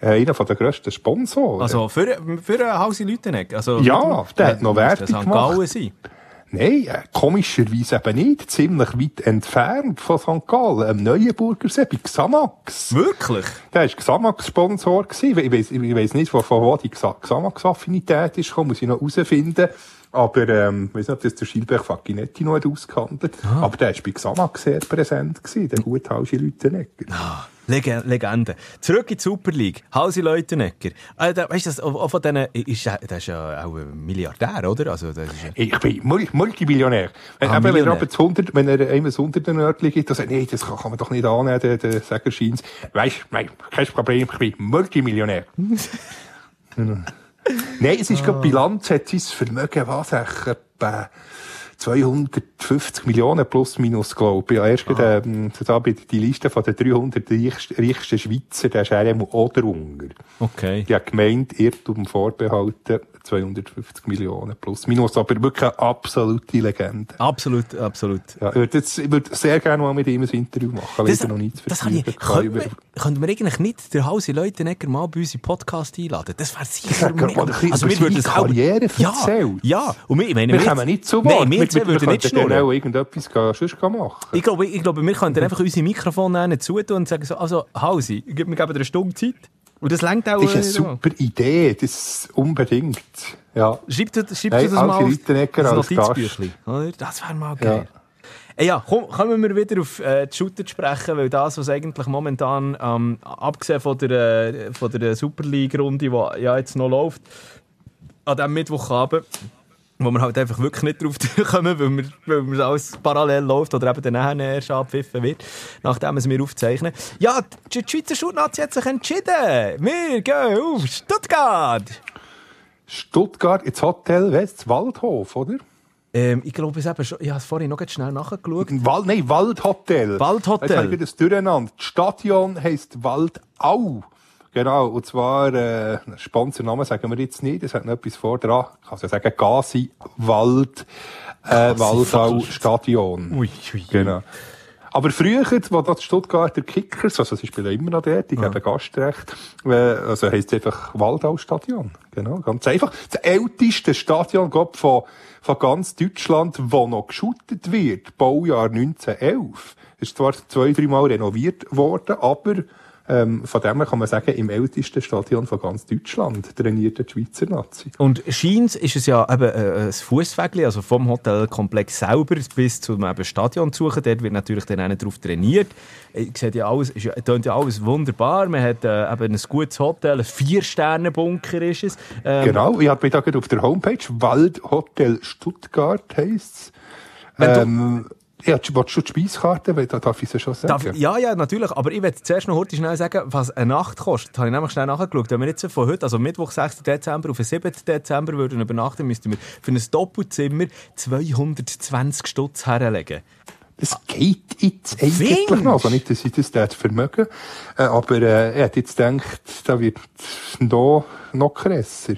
Äh, einer von der grössten Sponsoren. Also für, für einen Hausi Leutenegger? Also, Ja, der hat noch muss das St. Gallen sein. Nein, äh, komischerweise eben nicht. Ziemlich weit entfernt von St. Gallen, am Neuenburger See, bei Xamax. Wirklich? Der war Xamax-Sponsor. Ich weiss, ich weiss nicht, von, von wo die Xa- Xamax-Affinität ist muss ich noch herausfinden. Aber, ähm, ich weiss nicht, ob das der Schilberg Facchinetti noch hat ausgehandelt. Aber der war bei Xamax sehr präsent gewesen, der Lütenegger. Leg Legende. Zurück in die Super League. Hausi Leutenegger. Äh, da, weißt du, das, auch von denen, ist, der- der ist ja auch ein Milliardär, oder? Also, das ist ja, Ich bin Mul- Multimillionär. Wenn, Ah, eben, wenn er Millionär. aber das 100, wenn er einem das 100 Nördli gibt, dann sagt, nee, das kann, kann man doch nicht annehmen, der, der Sägerscheins. Weisst, nein, kein Problem, ich bin Multimillionär. Nein, es ist gerade Bilanz, hat sein Vermögen, was, etwa 250 Millionen plus minus, glaube ich. Ja, erst gerade, ähm, da bei die Liste von den 300 reichsten, reichsten Schweizer, der ist er auch drunter. okay. Die hat gemeint, Irrtum vorbehalten, 250 Millionen plus minus, aber wirklich eine absolute Legende. Absolut, absolut. Ja, ich würde, jetzt, ich würde sehr gerne mal mit ihm ein Interview machen, Das, noch nicht das habe ich, könnte, wir, könnte wir eigentlich nicht den Hausi Leutenegger mal bei uns im Podcast einladen? Das wäre sicher bisschen Also wir würden das Karriere ja, erzählen. ja. Und wir, ich meine, Wir kommen nicht zu Wort. Nein, wir zwei würden nicht schnurren. auch irgendetwas gehen, sonst machen. Ich glaube, ich glaube, wir könnten einfach unsere Mikrofone zutun und sagen so, also, Hausi, gib mir geben dir eine Stunde Zeit. Und das längt auch. Das ist eine super Idee, das unbedingt. Ja. Schreibt schreibt Nein, das mal auf das Notizbüchlein? Das wäre mal geil. Ja. Ja, komm, kommen wir wieder auf äh, die Shooter zu sprechen, weil das, was eigentlich momentan, ähm, abgesehen von der, äh, von der Super League-Runde, die ja jetzt noch läuft, an diesem Mittwochabend, wo wir halt einfach wirklich nicht drauf kommen, weil, wir, weil wir alles parallel läuft oder eben dann erst abpfiffen wird, nachdem es wir aufzeichnen. Ja, die, Schweizer Schulnazi hat sich entschieden. Wir gehen auf Stuttgart. Stuttgart ins Hotel West Waldhof, oder? Ähm, ich glaube es eben schon, ich habe es vorhin noch schnell nachgeschaut. Wald, nein, Waldhotel. Waldhotel. Jetzt habe ich das durcheinander. Das Stadion heisst Waldau. Genau, und zwar, äh, Sponsornamen sagen wir jetzt nicht, es hat noch etwas vor dran. Ich kann es ja sagen, Gazi Wald, äh, Waldau Stadion. Ui, ui, Genau. Aber früher, wo das Stuttgarter Kickers, also sie spielen immer noch dort, die geben Gastrecht, äh, also heisst es einfach Waldau-Stadion. Genau, ganz einfach. Das älteste Stadion glaub, von, von ganz Deutschland, wo noch geschootet wird, Baujahr 1911. Ist zwar zwei, dreimal renoviert worden, aber Ähm, von dem her kann man sagen, im ältesten Stadion von ganz Deutschland trainiert die Schweizer Nazi. Und Scheins ist es ja eben äh, ein Fußwegli, also vom Hotelkomplex selber bis zum eben Stadion zu suchen. Dort wird natürlich dann auch darauf trainiert. Ich sehe ja alles, ist ja, tönt ja alles wunderbar. Man hat äh, eben ein gutes Hotel, ein Vier-Sterne-Bunker ist es. Ähm, Genau, ich habe da gerade auf der Homepage, Waldhotel Stuttgart heisst Wenn du- ähm, ja, willst du schon die Speiskarte, weil da darf ich sie schon sagen. Darf, ja, ja, natürlich. Aber ich werde zuerst noch heute schnell sagen, was eine Nacht kostet. Das habe ich nämlich schnell nachgeschaut. Wenn wir jetzt von heute, also Mittwoch, 6. Dezember auf den 7. Dezember würden übernachten, müssten wir für ein Doppelzimmer 220 Stutz herlegen. Das geht jetzt eigentlich Findest? noch. Also nicht, dass ich das dort vermögen. Äh, aber äh, er hat jetzt gedacht, da wird noch, noch krasser.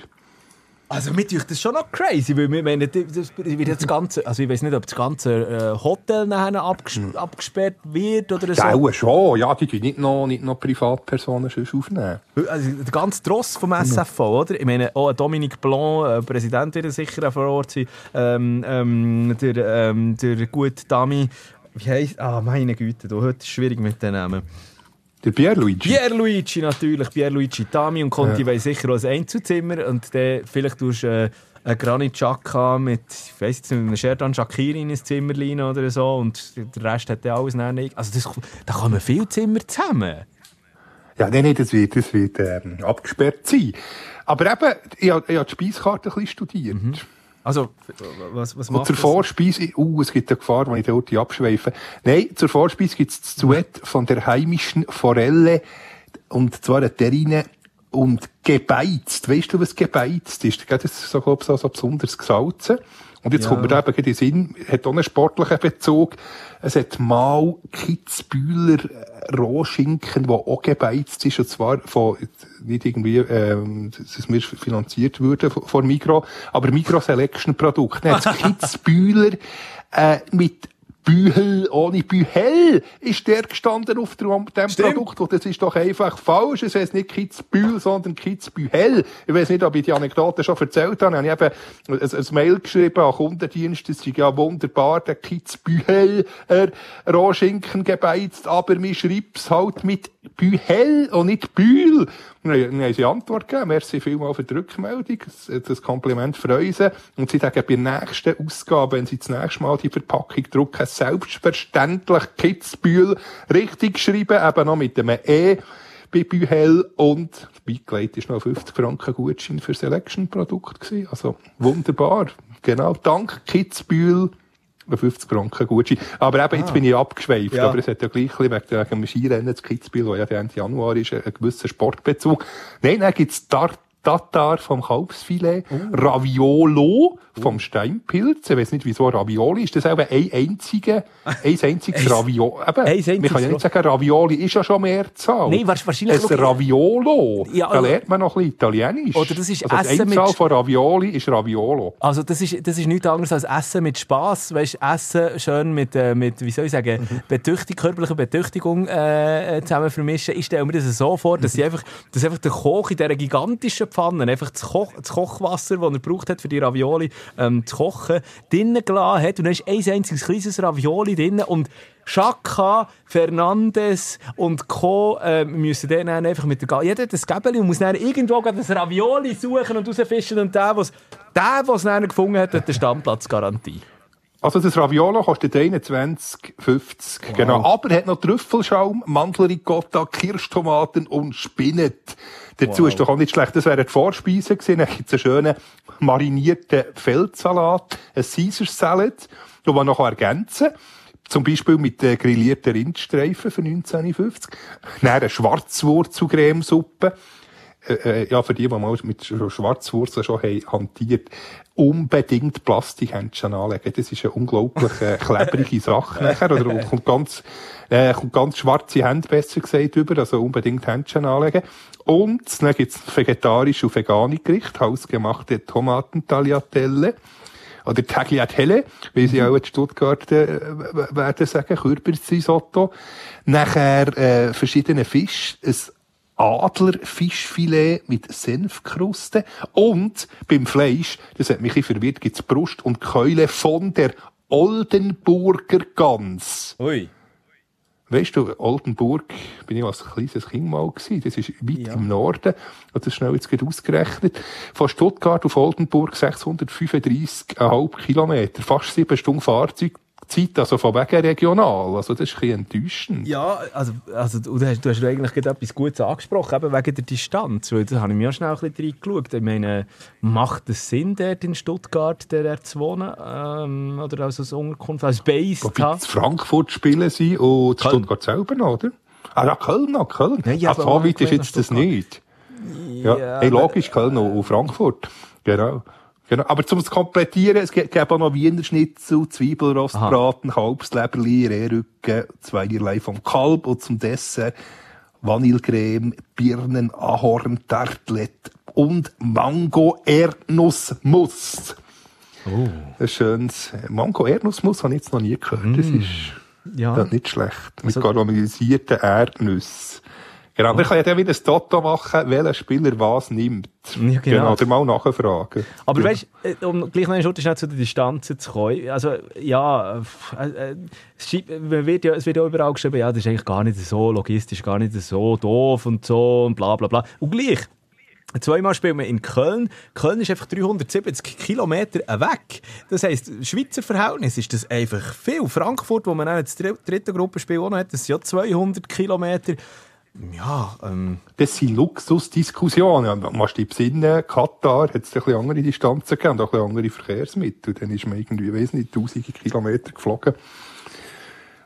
Also mir tue das schon noch crazy, weil wir meinen, das wird jetzt das ganze, also ich weiß nicht, ob das ganze äh, Hotel nachher abges abgesperrt wird oder so. Ja, schon. Ja, die tun nicht noch, nicht noch Privatpersonen aufnehmen. Also der ganze Tross vom SFV, oder? Ich meine, auch Dominique Blanc, äh, Präsident, wird sicher vor Ort sein. Ähm, ähm, der, ähm, der gute Dami, wie heisst, ah, meine Güte, du, heute ist es schwierig mit den Namen. Der Pierluigi. Pierluigi natürlich, Pierluigi Dami und Conti Ja. wollen sicher ein Einzelzimmer und dann vielleicht tust du äh, einen Granit Xhaka mit, ich weiss jetzt nicht, einem Sherdan Shakiri in ein Zimmer rein oder so und der Rest hat dann alles nicht. Also das, da kommen viele Zimmer zusammen. Ja, nein, nein, das wird, das wird ähm, abgesperrt sein. Aber eben, ich ich habe die Speiskarte ein bisschen studiert. Also, was, was Und macht zur das? Vorspeise, uh, es gibt eine Gefahr, wenn ich dort abschweife. Nein, zur Vorspeise gibt es das Duett von der heimischen Forelle. Und zwar eine Terrine und gebeizt. Weißt du, was gebeizt ist? Das ist so, glaub, so, so besonders gesalzen. Und jetzt Ja. kommt mir eben in den Sinn, hat auch einen sportlichen Bezug. Es hat mal Kitzbühler äh, Rohschinken, der auch gebeizt ist, und zwar von, nicht irgendwie, ähm, dass wir finanziert würden von, von Migro, aber Migro Selection Produkt. Dann hat's Kitzbühler, äh, mit Bühel ohne Bühel ist der gestanden auf dem, Stimmt. Produkt. Und das ist doch einfach falsch. Es heisst nicht Kitzbühel, sondern Kitzbühel. Ich weiß nicht, ob ich die Anekdote schon erzählt habe. Ich habe eben ein, ein Mail geschrieben an Kundendienst. Das ist ja wunderbar, der Kitzbühel, er Rohschinken gebeizt, aber mir schreibt's halt mit Bühel und nicht Bühl. Dann haben sie Antwort gegeben. Merci vielmal für die Rückmeldung. Das, das Kompliment freuen sie. Und sie sagen, bei der nächsten Ausgabe, wenn sie das nächste Mal die Verpackung drucken, selbstverständlich Kitzbühel richtig schreiben, eben noch mit einem E bei Bühel und beigelegt ist noch 50 Franken Gutschein für Selection-Produkt gewesen. Also wunderbar. Genau. Dank Kitzbühel. Ein 50 Franken Gutschein. Aber eben, jetzt bin ich abgeschweift. Ja. Aber es hat ja gleich wegen, wegen dem Skirennen zu Kitzbühel, wo ja der Ende Januar ist, einen gewissen Sportbezug. Nein, dann gibt's Tar Tatar vom Kalbsfilet, Raviolo vom Steinpilz. Ich weiß nicht, wieso Ravioli ist. Das eben ein einziger, ein einziges Ravioli. Eben, ein einziges man kann ja nicht sagen, Ravioli ist ja schon Mehrzahl. Nein, wahrsch- wahrscheinlich- Es Raviolo. Ja, da also- lernt man noch ein bisschen Italienisch. Oder das ist also Essen mit- Einzahl von Ravioli ist Raviolo. Also das ist, das ist nichts anderes als Essen mit Spass, weißt, Essen schön mit, äh, mit wie soll ich sagen, Betüchtig, körperlicher Betüchtigung äh, zusammen vermischen. Ich stelle mir das so vor, dass, sie einfach, dass einfach der Koch in dieser gigantischen Pfanne einfach das, Koch, das Kochwasser, das er gebraucht hat für die Ravioli ähm, zu kochen, drinnen gelassen hat und dann ist ein einziges kleines Ravioli drin und Chaka, Fernandes und Co. Äh, müssen dann einfach mit der Ga Jeder hat das Gäbeli und muss dann irgendwo das Ravioli suchen und rausfischen und der, der, es dann gefunden hat, hat eine Stammplatzgarantie. Also das Raviolo kostet 21,50. Genau. Aber hat noch Trüffelschaum, Mandelricotta, Kirschtomaten und Spinat. Dazu ist doch auch nicht schlecht. Das wären die Vorspeisen gewesen. Dann gibt's einen schönen marinierten Feldsalat, ein Caesar Salad, den man noch ergänzen kann. Zum Beispiel mit äh, grillierten Rindstreifen für 19,50. Dann eine Schwarzwurzelcremesuppe. Äh, äh, ja, für die, die mal mit Sch- Schwarzwurzeln schon haben hantiert, unbedingt Plastikhändchen anlegen. Das ist eine unglaublich äh, klebrige Sache nachher. Oder kommt ganz, äh, kommt ganz schwarze Hände, besser gesagt, über. Also unbedingt Händchen anlegen. Und dann gibt's vegetarische und vegane Gerichte, hausgemachte Tomatentagliatelle. Oder Tagliatelle, wie sie auch in Stuttgart äh, werden sagen, Kürbisrisotto. Nachher äh, verschiedene Fisch, ein Adlerfischfilet mit Senfkruste und beim Fleisch, das hat mich ein verwirrt, gibt's Brust und Keule von der Oldenburger Gans. Ui. Weißt du, Oldenburg bin ich als kleines Kind mal gewesen. Das ist weit im Norden. Und das schnell jetzt gerade ausgerechnet. Von Stuttgart auf Oldenburg 635,5 Kilometer. Fast sieben Stunden Fahrzeug. Zeit, also von wegen regional. Also, das ist ein bisschen enttäuschend. Ja, also, also du, hast, du hast eigentlich gerade etwas Gutes angesprochen, eben wegen der Distanz. Weil da habe ich mir auch schnell ein bisschen reingeschaut. Ich meine, macht es Sinn, dort in Stuttgart der zu wohnen? Ähm, oder als, als Unterkunft, als Base zu haben? Frankfurt spielen sie und Köln. Stuttgart selber noch, oder? Ah, ja, Köln noch, Köln. Ja, ja, aber so weit ist jetzt das nicht. Ja, hey, logisch, Köln und Frankfurt. Genau. Genau. Aber zum Komplettieren, es gibt auch noch Wiener Schnitzel, Zwiebelrostbraten, Kalbsleberli, Rehrücken, zweierlei vom Kalb und zum Dessert Vanillecreme, Birnen, Ahorn, Tartlet und Mango-Erdnussmus. Oh. Ein schönes Mango-Erdnussmus habe ich jetzt noch nie gehört. Das ist Mm. Ja. das ist nicht schlecht. Mit Also- karamellisierten Erdnüssen. Genau, man kann ja dann wieder ein Toto machen, welcher Spieler was nimmt. Ja, genau. oder mal nachfragen. Aber Ja. weißt du, um gleich noch einen Schritt zu den Distanzen zu kommen. Also, ja, äh, äh, wird ja, es wird ja überall geschrieben, ja, das ist eigentlich gar nicht so logistisch, gar nicht so doof und so und bla bla bla. Und gleich. Zweimal spielen wir in Köln. Köln ist einfach 370 Kilometer weg. Das heisst, Schweizer Verhältnis ist das einfach viel. Frankfurt, wo man auch das dr- dritte Gruppenspiel auch noch hat, das sind ja 200 Kilometer. Ja, ähm, Das sind Luxusdiskussionen. Man muss dich besinnen, Katar hat es ein bisschen andere Distanzen gegeben und auch ein bisschen andere Verkehrsmittel. Dann ist man irgendwie, weiss nicht, tausende Kilometer geflogen.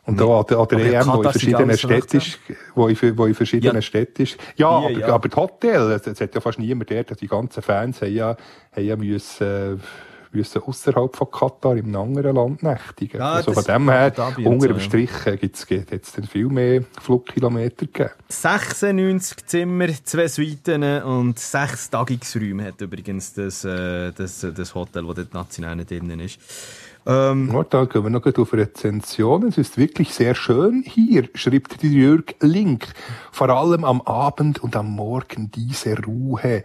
Und da an der, an der ja, EM, wo in verschiedenen Städten ist, wo in, wo in verschiedenen Ja. Städten ist. Ja, Hier, aber, ja. aber die Hotel, es, es hat ja fast niemand dort, die ganzen Fans haben ja, haben ja müssen, äh, müssen ausserhalb von Katar einem anderen Land nächtigen. Ja, also von das- dem her, unter dem ja. Strich, äh, gibt's, gibt's dann viel mehr Flugkilometer gegeben. 96 Zimmer, zwei Suiten und sechs Tagungsräume hat übrigens das, äh, das, das Hotel, wo dort national nicht drin ist. Ähm, Ja, da gehen wir noch auf Rezensionen. Es ist wirklich sehr schön hier, schreibt Jörg Link. Vor allem am Abend und am Morgen diese Ruhe.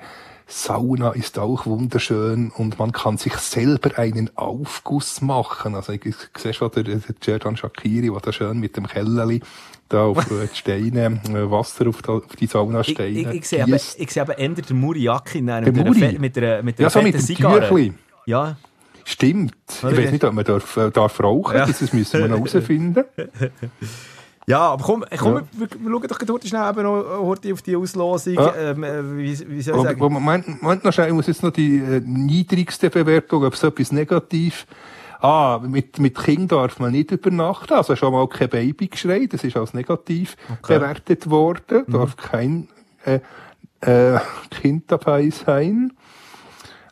Sauna ist auch wunderschön und man kann sich selber einen Aufguss machen. Also ich, ich sehe schon der, der Cerdan Shakiri, der da schön mit dem Kellerli da auf äh, die Steine, äh, Wasser auf die, auf die ich, Saunasteine ich, ich sehe aber, ich sehe aber eher den Muriaki mit, Der einer Muri? Mit einer, mit einer Ja, so mit dem Zigarre. Ja, Stimmt. Ich weiß nicht, ob man darf, äh, darf rauchen. Ja. Das müssen wir noch herausfinden. ja, aber komm, komm Ja. wir, wir schauen doch gerade heute schnell eben noch heute auf die Auslosung. Ja. Ähm, äh, wie, wie soll ich sagen? Moment, Moment noch schnell, ich muss jetzt noch die äh, niedrigste Bewertung, ob es etwas negativ. Ah, mit, mit Kind darf man nicht übernachten, also schon mal kein Babygeschrei, das ist als negativ bewertet worden, darf kein äh, äh, Kind dabei sein.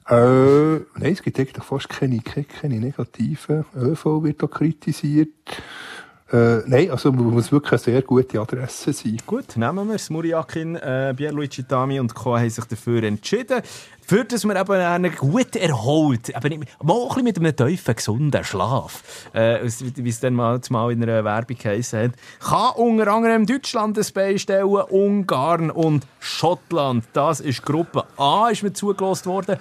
Äh, nein, es gibt eigentlich fast keine, keine negativen. ÖV wird da kritisiert. Äh, nein, also man muss wirklich eine sehr gute Adresse sein. Gut, nehmen wir es. Muriakin, äh, Pierluigi Tami und Co. haben sich dafür entschieden. Für dass man eben einen gut erholt, nicht, mal ein mit einem tiefen, gesunden Schlaf, äh, wie es dann mal, mal in einer Werbung hat, kann unter anderem Deutschland ein Bein stellen, Ungarn und Schottland. Das ist Gruppe A, ist mir zugelost worden.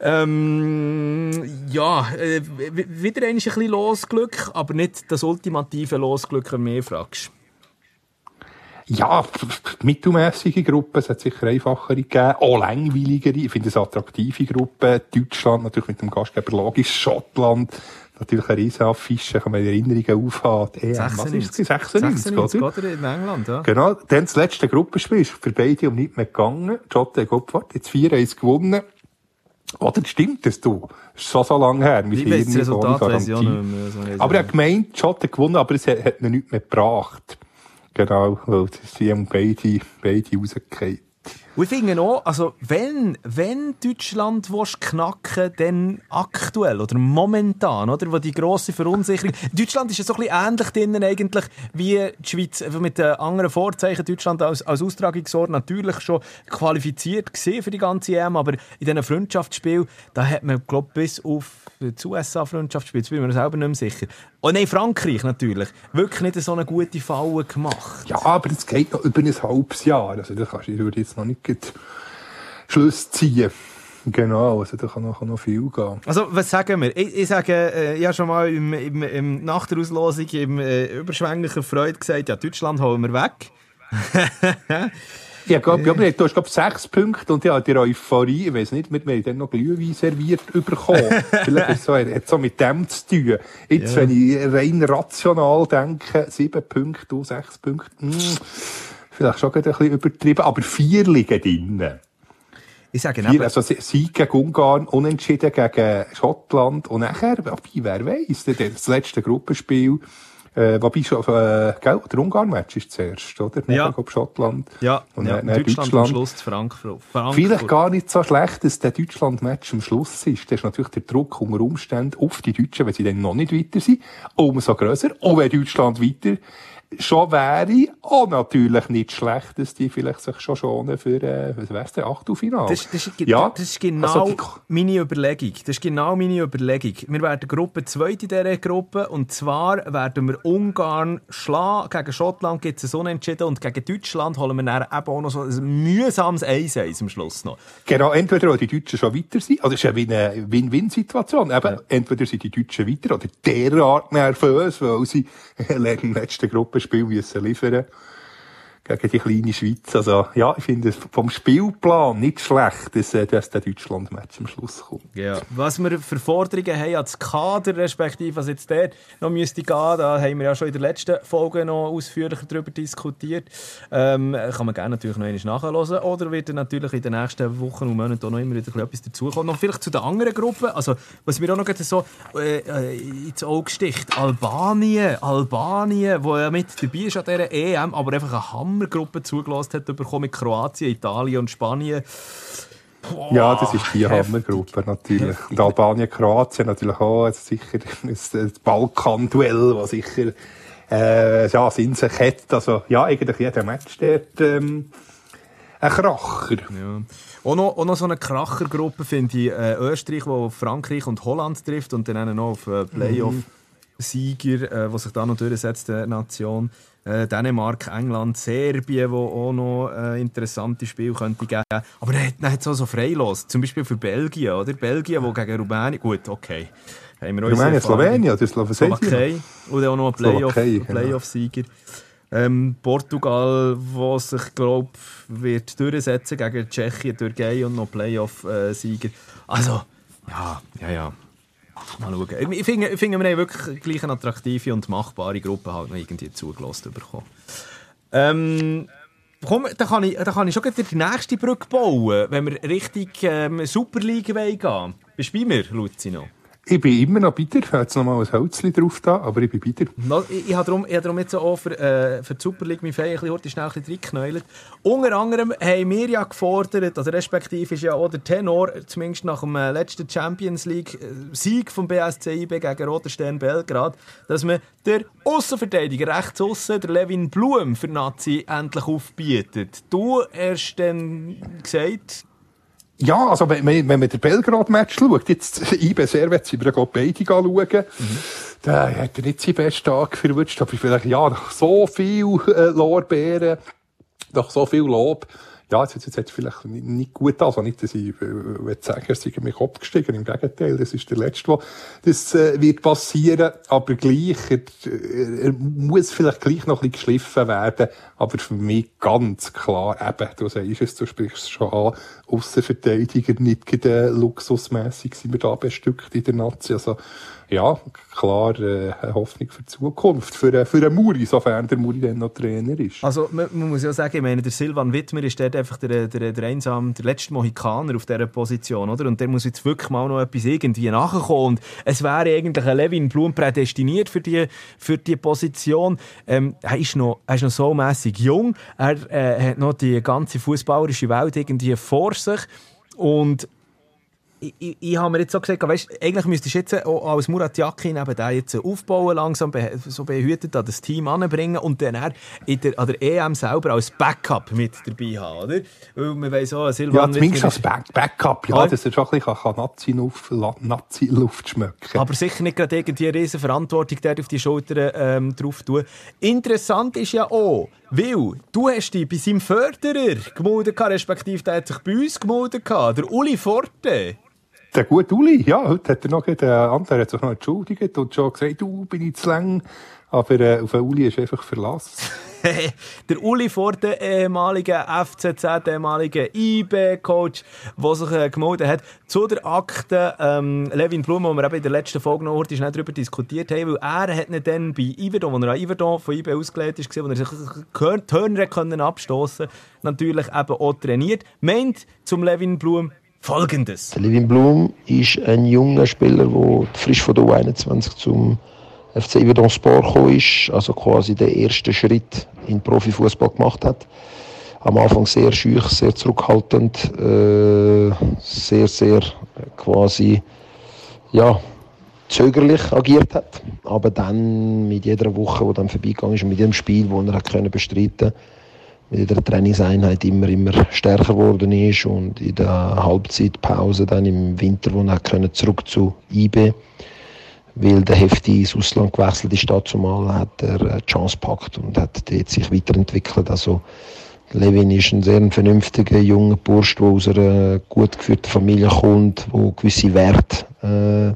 Ähm, ja, äh, wieder ein bisschen Losglück, aber nicht das ultimative Losglück, wenn mich fragst. Ja, mittelmäßige Gruppen, es hat sicher einfachere gegeben, auch langweiligere, ich finde es attraktive Gruppen, Deutschland natürlich mit dem Gastgeber logisch, Schottland, natürlich eine riesen Affische, kann man Erinnerungen aufhaben, EM, was ist das? 96, 96, oder? oder? In England, ja. Genau, dann das letzte Gruppenspiel ist für beide um nicht mehr gegangen, Schotte Gopfert, jetzt 4-1 gewonnen, oder stimmt das, du? Ist schon so lange her, wir Ich weiss das sind Resultat weiss ich auch nicht mehr. so Aber er hat gemeint, Schotten gewonnen, aber es hat, hat ihn nichts mehr gebracht. Genau, weil sie haben beide, beide rausgefallen. Und ich finde auch, also wenn, wenn Deutschland willst knacken dann aktuell oder momentan, oder? Wo die grosse Verunsicherung... Deutschland ist ja so ein bisschen ähnlich drinnen eigentlich wie die Schweiz. Mit den anderen Vorzeichen. Deutschland als, als Austragungsort natürlich schon qualifiziert gesehen für die ganze EM, aber in diesen Freundschaftsspielen, da hat man, glaube bis auf das USA-Freundschaftsspiel, jetzt bin ich mir selber nicht mehr sicher. Oh nein, Frankreich natürlich. Wirklich nicht so eine gute Falle gemacht. Ja, aber es geht noch über ein halbes Jahr. Also, da kannst du jetzt noch nicht Schluss ziehen. Genau, also da kann noch, noch viel gehen. Also, was sagen wir? Ich, ich sage, äh, ich habe schon mal im, im, im, nach der Auslosung im äh, überschwänglichen Freude gesagt, ja, Deutschland holen wir weg. Ja, glaub, ja, du hast, glaub, sechs Punkte und ja, die Euphorie, ich weiß nicht, wir, haben dann noch Glühwein serviert bekommen. Vielleicht ist so, hat so mit dem zu tun. Jetzt, Ja. wenn ich rein rational denke, sieben Punkte, du sechs Punkte, hm, vielleicht schon ein bisschen übertrieben, aber vier liegen drinnen. Ich sage Vier, also Sie- Sieg gegen Ungarn, Unentschieden gegen Schottland und nachher, wer weiss, das letzte Gruppenspiel, äh, wobei schon, äh, gell, der Ungarn-Match ist zuerst, oder? Ja. Nachher kommt Schottland. ja, und ja dann, dann Deutschland, am Schluss zu Frankfurt. Frankfurt. Vielleicht gar nicht so schlecht, dass der Deutschland-Match am Schluss ist. Das ist natürlich der Druck unter Umständen auf die Deutschen, wenn sie dann noch nicht weiter sind, umso grösser. Auch wenn Deutschland weiter schon wäre, auch natürlich nicht schlecht, dass die vielleicht sich schon schonen für, äh, was wär's denn, Achtelfinale. Das, das, ist, ja, das ist genau also die- meine Überlegung. Das ist genau meine Überlegung. Wir werden Gruppe 2 in dieser Gruppe und zwar werden wir Ungarn schlagen. Gegen Schottland gibt es ein Unentschieden und gegen Deutschland holen wir dann eben auch noch so ein mühsames 1-1 am Schluss noch. Genau, entweder die Deutschen schon weiter sind, also es ist ja wie eine Win-Win-Situation. Eben, entweder sind die Deutschen weiter oder derart nervös, weil sie im letzten Gruppenspiel müssen gegen die kleine Schweiz. Also, ja, ich finde es vom Spielplan nicht schlecht, dass, äh, dass der Deutschland-Match am Schluss kommt. Ja. Was wir für Forderungen haben als Kader, respektive was jetzt der noch müsste gehen, da haben wir ja schon in der letzten Folge noch ausführlicher darüber diskutiert. Ähm, kann man gerne natürlich noch einmal nachhören oder wird natürlich in den nächsten Wochen und Monaten auch noch immer wieder etwas dazukommen. Noch vielleicht zu den anderen Gruppen, also was mir auch noch so äh, äh, ins Auge sticht, Albanien, Albanien, wo ja mit dabei ist an dieser EM, aber einfach eine Hammergruppe zugelassen hat bekommen mit Kroatien, Italien und Spanien. Ja, das ist die heftig. Hammergruppe natürlich. Und Albanien, Kroatien natürlich auch. Also sicher das, das Balkan-Duell, das sicher äh, ja, in sich hat. Also ja, eigentlich jeder Match dort ähm, ein Kracher. Ja. Auch noch, auch noch so eine Krachergruppe finde ich äh, Österreich, wo auf Frankreich und Holland trifft und dann noch auf äh, Playoff-Sieger, äh, wo sich da noch durchsetzt, der Nation. Äh, Dänemark, England, Serbien, wo auch noch äh, interessante Spiele könnte geben. Aber dann hat hat's auch so freilos. Zum Beispiel für Belgien, oder? Belgien, wo gegen Rumänien... Gut, okay. Haben wir unsere Rumänien. Slowenien oder Slowakei? Slowakei und dann auch noch ein Playoff- genau. Playoff-Sieger. Ähm, Portugal, wo sich, glaube wird durchsetzen gegen Tschechien, Türkei und noch Playoff-Sieger. Also, ja, ja, ja. Mal schauen. Ich finde, ich finde wir haben wirklich gleich eine attraktive und machbare Gruppe halt noch irgendwie zugelassen bekommen. Ähm, komm, da kann ich, da kann ich schon die nächste Brücke bauen, wenn wir Richtung ähm, Super League wollen gehen. Bist du bei mir, Luzino? Ich bin immer noch bitter. Ich jetzt noch mal ein Holzchen drauf da, aber ich bin bitter. No, ich, ich habe darum, habe darum jetzt auch für, äh, für die Super League mein Feier ein bisschen, schnell ein bisschen reingeknäult. Unter anderem haben wir ja gefordert, oder respektive ist ja auch der Tenor, zumindest nach dem äh, letzten Champions League-Sieg vom BSC IB gegen Roter Stern Belgrad, dass man der Außenverteidiger rechts aussen, der Levin Blum, für Nazi endlich aufbietet. Du hast dann gesagt, Ja, also wenn, wenn wenn man den Belgrad-Match schaut, jetzt IB Servet, wir gerade beide anschauen, da hat er nicht seinen besten Tag verwünscht, aber vielleicht, ja, nach so viel äh, Lorbeeren, nach so viel Lob, ja, jetzt, jetzt hat es vielleicht nicht, gut. Also nicht, dass ich äh, sagen, er sei mich abgestiegen. Im Gegenteil, das ist der Letzte, wo das äh, wird passieren. Aber gleich, er, er muss vielleicht gleich noch ein bisschen geschliffen werden. Aber für mich ganz klar, eben, du sagst es, du sprichst es schon an, Aussenverteidiger, nicht gerade äh, luxusmässig sind wir da bestückt in der Nazi. Also, ja, klar, äh, eine Hoffnung für die Zukunft. Für, äh, für einen Muri, sofern der Muri dann noch Trainer ist. Also, man, man muss ja sagen, ich meine, der Silvan Wittmer ist dort einfach der, der, der einsam, der letzte Mohikaner auf dieser Position, oder? Und der muss jetzt wirklich mal noch etwas irgendwie nachkommen. Und es wäre eigentlich ein Levin Blum prädestiniert für die, für die Position. Ähm, er, ist noch, er ist noch so mässig jung. Er äh, hat noch die ganze fußballerische Welt irgendwie vor sich. Und ich, ich, ich habe mir jetzt so gesagt, weißt, eigentlich müsstest du jetzt auch als Murat Yakin eben den jetzt aufbauen, langsam so behütet an das Team anbringen und dann er in der, an der EM selber als Backup mit dabei haben, oder? Weil man weiss auch, Silvan Ja, zumindest als Back Backup, ja, dass er schon ein bisschen Nazi-Luft Nazi schmecken Aber sicher nicht gerade irgendwie eine riesen Verantwortung auf die Schultern ähm, drauf tun. Interessant ist ja auch, Weil du hast dich bei seinem Förderer gemeldet, respektive der hat sich bei uns gemeldet, der Uli Forte. Der gute Uli, ja, heute hat er noch, der andere hat sich noch entschuldigt und schon gesagt, du, bin ich zu lang. Aber äh, auf den Uli ist einfach Verlass. der Uli Forte, ehemaliger FCZ, ehemaliger IB-Coach, der sich äh, gemeldet hat zu der Akte ähm, Levin Blum, wo wir eben in der letzten Folge noch heute schnell darüber diskutiert haben, weil er hat nicht dann bei Iverdon, wo er an Iverdon von IB ausgelegt ist, wo er sich die Hörner können abstoßen natürlich eben auch trainiert. Meint zum Levin Blum Folgendes. Der Levin Blum ist ein junger Spieler, der frisch von der U21 zum FC Yverdon Sport gekommen ist, also quasi den ersten Schritt in Profifußball gemacht hat. Am Anfang sehr schüch, sehr zurückhaltend, äh, sehr, sehr quasi, ja, zögerlich agiert hat. Aber dann mit jeder Woche, die dann vorbeigegangen ist, mit jedem Spiel, das er können bestreiten mit jeder Trainingseinheit immer, immer stärker geworden ist und in der Halbzeitpause dann im Winter, wo er können zurück zu IB weil der Hefti ins Ausland gewechselt ist, dazu mal hat er eine Chance gepackt und hat dort sich weiterentwickelt. Also Levin ist ein sehr vernünftiger, junger Bursch, der aus einer gut geführten Familie kommt, der gewisse Werte äh,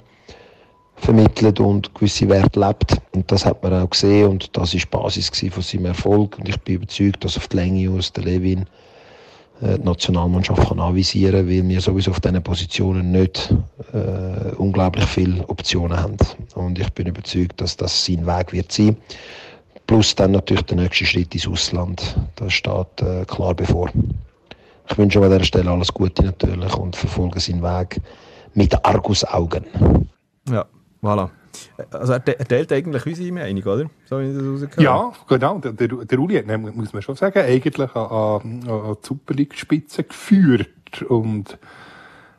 vermittelt und gewisse Werte lebt. Und das hat man auch gesehen und das ist die Basis von seinem Erfolg. Und ich bin überzeugt, dass auf die Länge aus der Levin äh, die Nationalmannschaft kann anvisieren kann, weil wir sowieso auf diesen Positionen nicht äh, unglaublich viele Optionen haben. Und ich bin überzeugt, dass das sein Weg wird sein. Plus dann natürlich der nächste Schritt ins Ausland. Das steht äh, klar bevor. Ich wünsche an dieser Stelle alles Gute natürlich und verfolge seinen Weg mit Argusaugen. Ja, voilà. Also er, teilt eigentlich unsere Meinung, oder? So wie ich das rausgehört Ja, genau. Der, der Uli hat, muss man schon sagen, eigentlich an, an, an die Super League-Spitze geführt. Und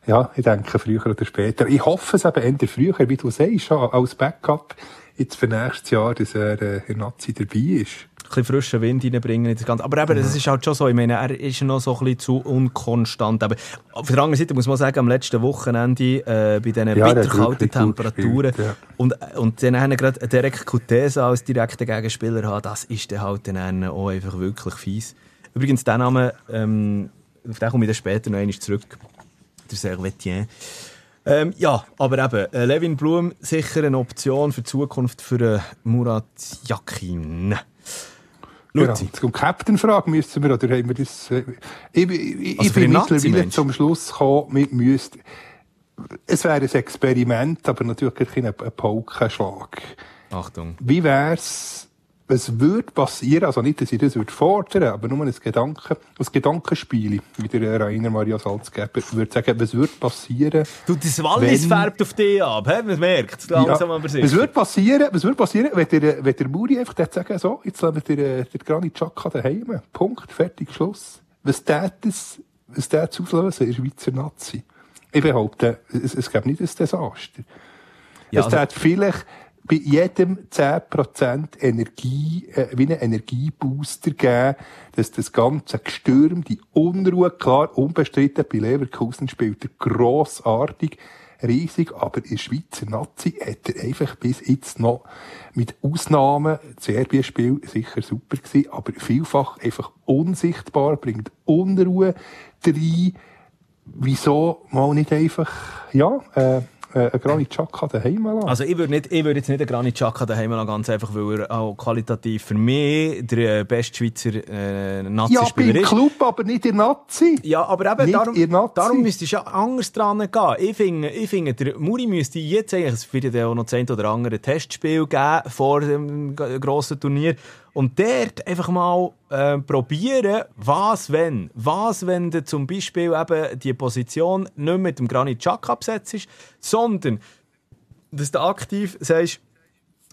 ja, ich denke, früher oder später. Ich hoffe es eben eher früher, wie du sagst, als Backup jetzt für nächstes Jahr, dass er äh, in Nazi dabei ist bisschen frischen Wind reinbringen in das Ganze. Aber eben, das ist halt schon so, ich meine, er ist noch so ein bisschen zu unkonstant. Aber auf der anderen Seite muss man sagen, am letzten Wochenende äh, bei diesen ja, bitterkalten Temperaturen ja. und, und dann haben gerade Derek Kutesa als direkter Gegenspieler haben, das ist dann halt dann auch einfach wirklich fies. Übrigens, der Name, ähm, auf den komme ich dann später noch einmal zurück. Der Servetien. Ähm, ja, aber eben, äh, Levin Blum sicher eine Option für die Zukunft für äh, Murat Yakin. Genau. Zum Captain-Frage müssen wir, oder haben wir das, äh, ich, ich, also ich bin mittlerweile zum Schluss gekommen, wir müssten, es wäre ein Experiment, aber natürlich ein, ein Paukenschlag. Achtung. Wie wär's, was würde passieren, also nicht, dass ich das würde fordern, aber nur ein Gedanken, ein Gedankenspiel, wie der Rainer Maria Salzgeber würde sagen, was würde passieren, Du, das Wallis wenn, färbt auf dich ab, he? man merkt es langsam ja, aber sicher. Was würde passieren, was würde passieren, wenn der, wenn der Muri einfach sagen, so, jetzt lassen wir den, den Granit Xhaka daheim, Punkt, fertig, Schluss. Was tät das, was tät auslösen in Schweizer Nazi? Ich behaupte, es, es gibt nicht ein Desaster. Ja, es also, vielleicht, bei jedem 10% Energie, äh, wie einen Energiebooster geben, dass das ganze Gestürm, die Unruhe, klar, unbestritten, bei Leverkusen spielt er grossartig, riesig, aber in Schweizer Nazi hat er einfach bis jetzt noch, mit Ausnahmen, das Serbien-Spiel sicher super gewesen, aber vielfach einfach unsichtbar, bringt Unruhe rein, wieso? Mal nicht einfach, ja, äh, äh, einen Granit Xhaka daheim lassen? Also ich würde nicht, ich würde jetzt nicht einen Granit Xhaka daheim lassen, ganz einfach, weil er auch qualitativ für mich der äh, beste Schweizer äh, Nazi-Spieler ja, ist. Ja, Club, aber nicht in Nazi. Ja, aber eben, nicht darum, darum müsste es ja anders dran gehen. Ich finde, ich finde, der Muri müsste jetzt eigentlich, es wird ja auch noch zehn oder andere Testspiel geben vor dem grossen Turnier, und dort einfach mal äh, probieren, was wenn. Was, wenn du zum Beispiel eben die Position nicht mit dem Granit Xhaka absetzt, sondern dass du aktiv sagst,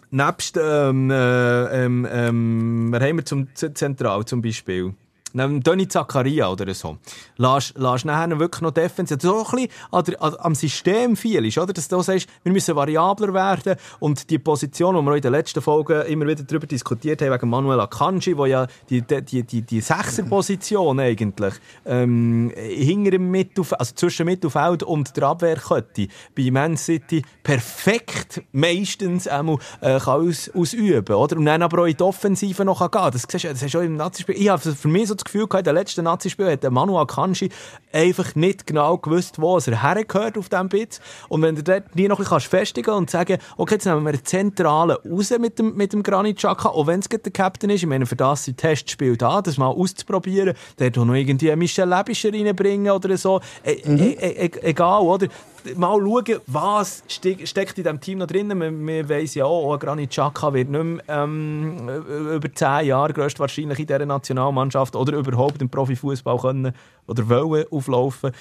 nebst, ähm, äh, ähm, ähm, wer haben wir zum Zentral zum Beispiel? Döni Zakaria oder so, lässt, lässt nachher wirklich noch defensiv, so ein bisschen am System viel ist, oder? Dass du sagst, wir müssen variabler werden und die Position, die wir in den letzten Folgen immer wieder darüber diskutiert haben, wegen Manuel Akanji, wo ja die, die, die, die, Sechserposition eigentlich ähm, hinter dem Mittelfeld, also zwischen Mittelfeld und der Abwehrkette bei Man City perfekt meistens einmal äh, kann aus, ausüben, oder? Und dann aber auch in die Offensive noch gehen. Das das hast du auch im Nazispiel. Ich habe für mich so das Gefühl gehabt, in den letzten Nazispiel hat der Manu Akanji einfach nicht genau gewusst, wo er hergehört auf diesem Bit. Und wenn du dort nie noch ein bisschen festigen und sagen, okay, jetzt nehmen wir einen Zentralen raus mit dem, mit dem Granit Xhaka, auch wenn es der Captain ist, ich meine, für das sind Testspiel da, das mal auszuprobieren, dort noch irgendwie einen Michel Lebischer reinbringen oder so, e e e egal, oder? Mal schauen, was ste steckt in diesem Team noch drin. Man, man weiss ja auch, Granit Xhaka wird nicht mehr ähm, über zehn Jahre wahrscheinlich in dieser Nationalmannschaft oder überhaupt im Profifußball können oder wollen auflaufen.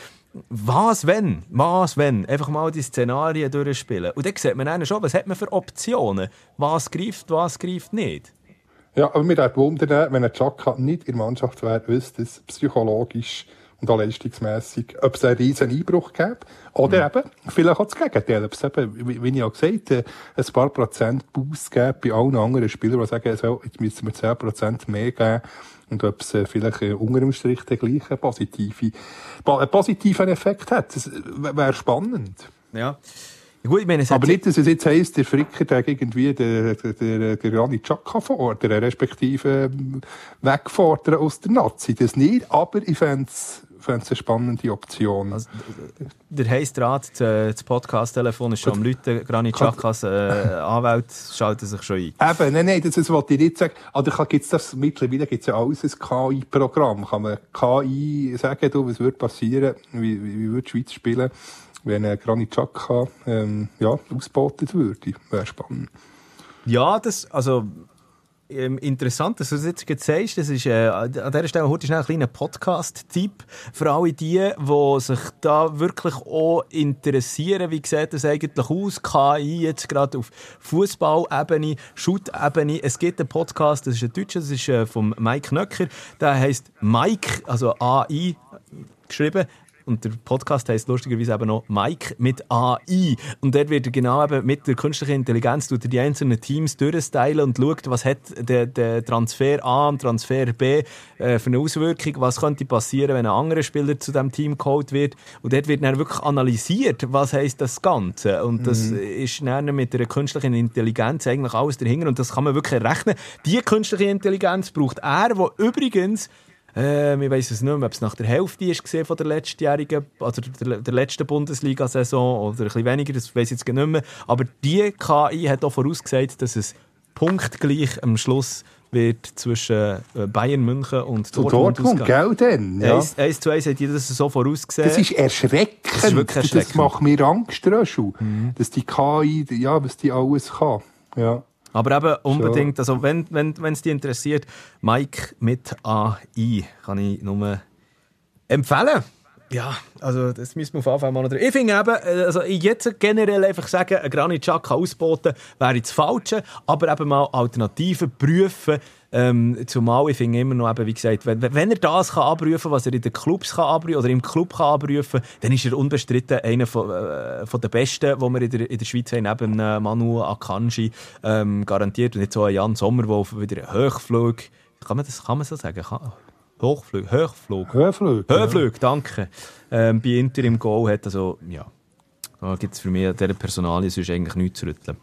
Was, wenn? Was, wenn? Einfach mal die Szenarien durchspielen. Und dann sieht man dann schon, was hat man für Optionen? Was greift, was greift nicht? Ja, aber mir würde wundern, wenn ein Chaka nicht in der Mannschaft wäre, wüsste es psychologisch und auch leistungsmässig, ob es einen riesen Einbruch gäbe. Oder mhm. eben, vielleicht auch das Gegenteil. Ob es eben, wie, wie ich auch gesagt habe, ein paar Prozent Boost gäbe bei allen anderen Spielern, die sagen, so, jetzt müssen wir 10 Prozent mehr geben. Und ob es äh, vielleicht äh, unter dem Strich den gleichen positive, einen positiven Effekt hat. Das wäre spannend. Ja. Gut, ich meine, Aber nicht, dass es jetzt heisst, der Fricker der irgendwie der, der, der, der Rani Chaka fordern, respektive ähm, wegfordern aus der Nazi. Das nicht, aber ich fände es fände es eine spannende Option. Also, der Heißdraht, das Podcast-Telefon ist schon am Leuten. Granit Chakas äh, Anwalt schaltet sich schon ein. Eben, nein, nein, das, das wollte ich nicht sagen. Oder gibt es das, mittlerweile gibt es ja alles ein KI-Programm. Kann man KI sagen, du, was würde passieren, wie, wie, wie würde die Schweiz spielen, wenn ein Granit Xhaka ähm, ja, ausgebotet würde? Wäre spannend. Ja, das, also ähm, interessant, dass du das jetzt sagst. Das ist, äh, an dieser Stelle heute schnell ein kleiner Podcast-Tipp für alle die, die sich da wirklich auch interessieren. Wie sieht das eigentlich aus? KI jetzt gerade auf Fußball-Ebene, Shoot-Ebene. Es gibt einen Podcast, das ist ein Deutscher, das ist äh, vom Mike Nöcker. Der heißt Mike, also AI geschrieben. Und der Podcast heißt lustigerweise eben noch Mike mit AI. Und dort wird er genau eben mit der künstlichen Intelligenz tut er die einzelnen Teams durchstylen und schaut, was hat der, der Transfer A und Transfer B äh, für eine Auswirkung, was könnte passieren, wenn ein anderer Spieler zu dem Team geholt wird. Und dort wird dann wirklich analysiert, was heißt das Ganze. Und das mhm. ist dann mit der künstlichen Intelligenz eigentlich alles dahinter. Und das kann man wirklich rechnen. Die künstliche Intelligenz braucht er, wo übrigens ähm, ich weiß es nicht mehr, ob es nach der Hälfte ist von der letztjährigen, also der, der letzten Bundesliga-Saison oder ein bisschen weniger, das weiß ich jetzt nicht mehr. Aber die KI hat auch vorausgesagt, dass es punktgleich am Schluss wird zwischen äh, Bayern München und Dortmund. Dortmund, gell, denn? Ja. 1, zu 1 hat jeder das so vorausgesehen. Das ist erschreckend. Das, ist wirklich erschreckend. das macht mir Angst, Röschel, mhm. dass die KI, ja, was die alles kann. Ja. Aber eben unbedingt, also wenn es wenn, die interessiert, Mike mit AI kann ich nur empfehlen. Ja, also das müssen wir auf Fall mal noch. Ich finde eben, äh, also jetzt generell einfach sagen, ein Granit Xhaka ausboten wäre das Falsche, aber eben mal Alternativen prüfen, ähm, zumal ich finde immer noch, eben, wie gesagt, wenn, wenn er das kann abrufen was er in den Clubs kann abrufen oder im Club kann abrufen dann ist er unbestritten einer von, äh, von den Besten, die wir in der, in der Schweiz haben, neben äh, Manu Akanji ähm, garantiert und nicht so ein Jan Sommer, der wieder Hochflug, kann man das kann man so sagen? Kann, Hochflug, Hochflug. Höflug. Höflug, ja. danke. Ähm, bei Inter im Goal hat also, ja, da gibt es für mich an dieser Personalie sonst eigentlich nichts zu rütteln.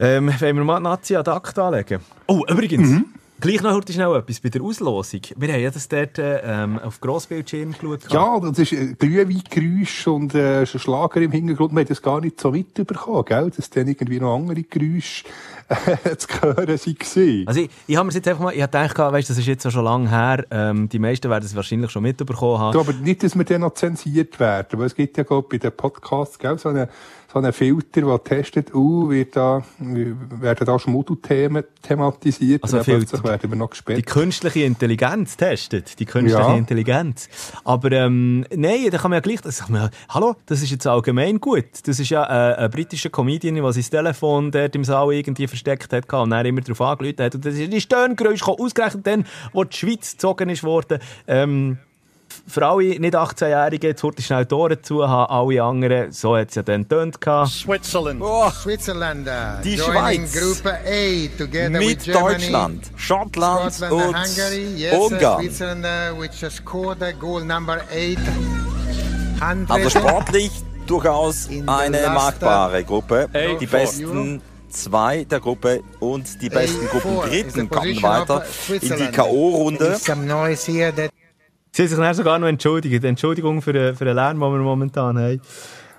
Ähm, wenn wir mal Nazi ad acta anlegen. Oh, übrigens, mhm. Gleich noch heute schnell etwas bei der Auslosung. Wir haben ja das dort ähm, auf Grossbildschirm geschaut. Ja, das ist äh, Glühweingeräusch und äh, Schlager im Hintergrund. Man hat das gar nicht so mitbekommen, gell? Dass dann irgendwie noch andere Geräusche äh, zu hören waren. Also ich, ich habe mir jetzt einfach mal, ich habe gedacht, weißt, das ist jetzt schon lange her, ähm, die meisten werden es wahrscheinlich schon mitbekommen haben. Du, aber nicht, dass wir dann noch zensiert werden, weil es gibt ja, glaube bei den Podcasts, gell, so eine so einen Filter, der testet, uh, wird da, werden da Schmuddelthemen thematisiert. Also plötzlich werden wir noch Die gesperrt. künstliche Intelligenz testet. Die künstliche Ja. Intelligenz. Aber ähm, nein, da kann man ja gleich... Das, man, hallo, das ist jetzt allgemein gut. Das ist ja äh, ein britischer Comedian, der sein Telefon dort im Saal irgendwie versteckt hat und dann immer darauf angelötet hat. Und das ist die Stöhngeräusche gekommen, ausgerechnet dann, wo die Schweiz gezogen ist worden. Ähm, für alle nicht 18-Jährigen, jetzt heute schnell die Ohren zu, haben alle anderen, so hat es ja dann getönt. gehabt. Switzerland. Switzerland uh, Die Schweiz. Group A together Mit with Germany, Deutschland, Schottland Scotland und Hungary. Yes, uh, Ungarn. Switzerland uh, which scored uh, goal number 8. Also sportlich durchaus eine last, markbare Gruppe. Eight Die besten zwei der Gruppe und die besten the Gruppendritten kommen weiter in die Switzerland. K.O.-Runde. Sie haben sich dann sogar noch entschuldigt. Entschuldigung für den, für den Lärm, den wir momentan haben.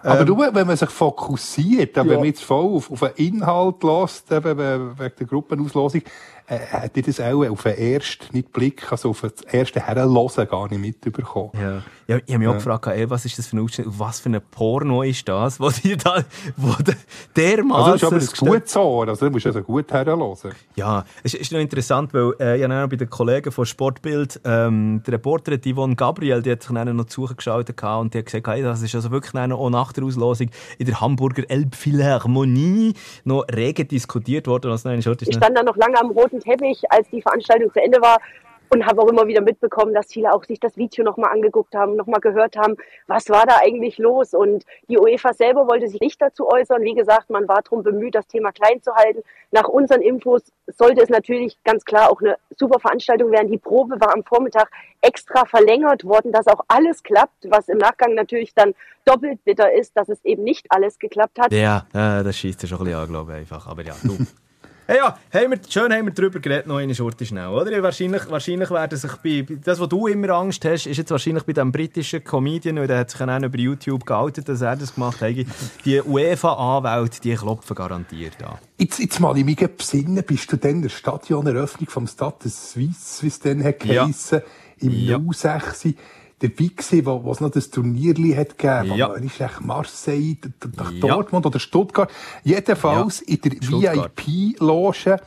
Aber nur, wenn man sich fokussiert, Ja. wenn man jetzt voll auf, auf den Inhalt lässt, eben we- wegen der Gruppenauslosung, hätte ich das auch auf den ersten nicht Blick, also auf das erste Herrenlosen gar nicht mitbekommen. Ja. Ja, ich habe mich auch gefragt, ey, was ist das für ein Ausschnitt, was für ein Porno ist das, wo die da, wo der, dermaßen... Also, das ist aber ein gutes Ohr, also, du musst also gut herrenlosen. Ja, es ist noch interessant, weil äh, ich habe bei den Kollegen von Sportbild, ähm, der Reporterin die Yvonne Gabriel, die hat sich dann noch zu Suche geschaut gehabt und die hat gesagt, hey, das ist also wirklich dann auch nach der Auslosung in der Hamburger Elbphilharmonie noch rege diskutiert worden. Also, nein, Ich stand dann noch lange am roten Teppich, als die Veranstaltung zu Ende war und habe auch immer wieder mitbekommen, dass viele auch sich das Video nochmal angeguckt haben, nochmal gehört haben, was war da eigentlich los. Und die UEFA selber wollte sich nicht dazu äußern. Wie gesagt, man war darum bemüht, das Thema klein zu halten. Nach unseren Infos sollte es natürlich ganz klar auch eine super Veranstaltung werden. Die Probe war am Vormittag extra verlängert worden, dass auch alles klappt, was im Nachgang natürlich dann doppelt bitter ist, dass es eben nicht alles geklappt hat. Ja, äh, das schießt ja schon ein bisschen an, glaube ich, einfach. Aber ja, du. Hey, ja, haben wir, schön haben wir darüber geredet, noch eine Schurte schnell, oder? Wahrscheinlich, wahrscheinlich werden sich bei, das, was du immer Angst hast, ist jetzt wahrscheinlich bei dem britischen Comedian, weil der hat sich dann auch über YouTube geoutet, dass er das gemacht hat. Die UEFA-Anwälte, die klopfen garantiert an. Jetzt, jetzt mal in mich besinnen, bist du dann der Stadioneröffnung vom Stade de Suisse, wie es dann hat Ja. geheissen, im Ja. 06 dabei gewesen, wo, wo es noch das Turnierli hat gegeben. Ja. Ist echt Marseille, nach Ja. Dortmund oder Stuttgart. Jedenfalls in der. VIP-Loge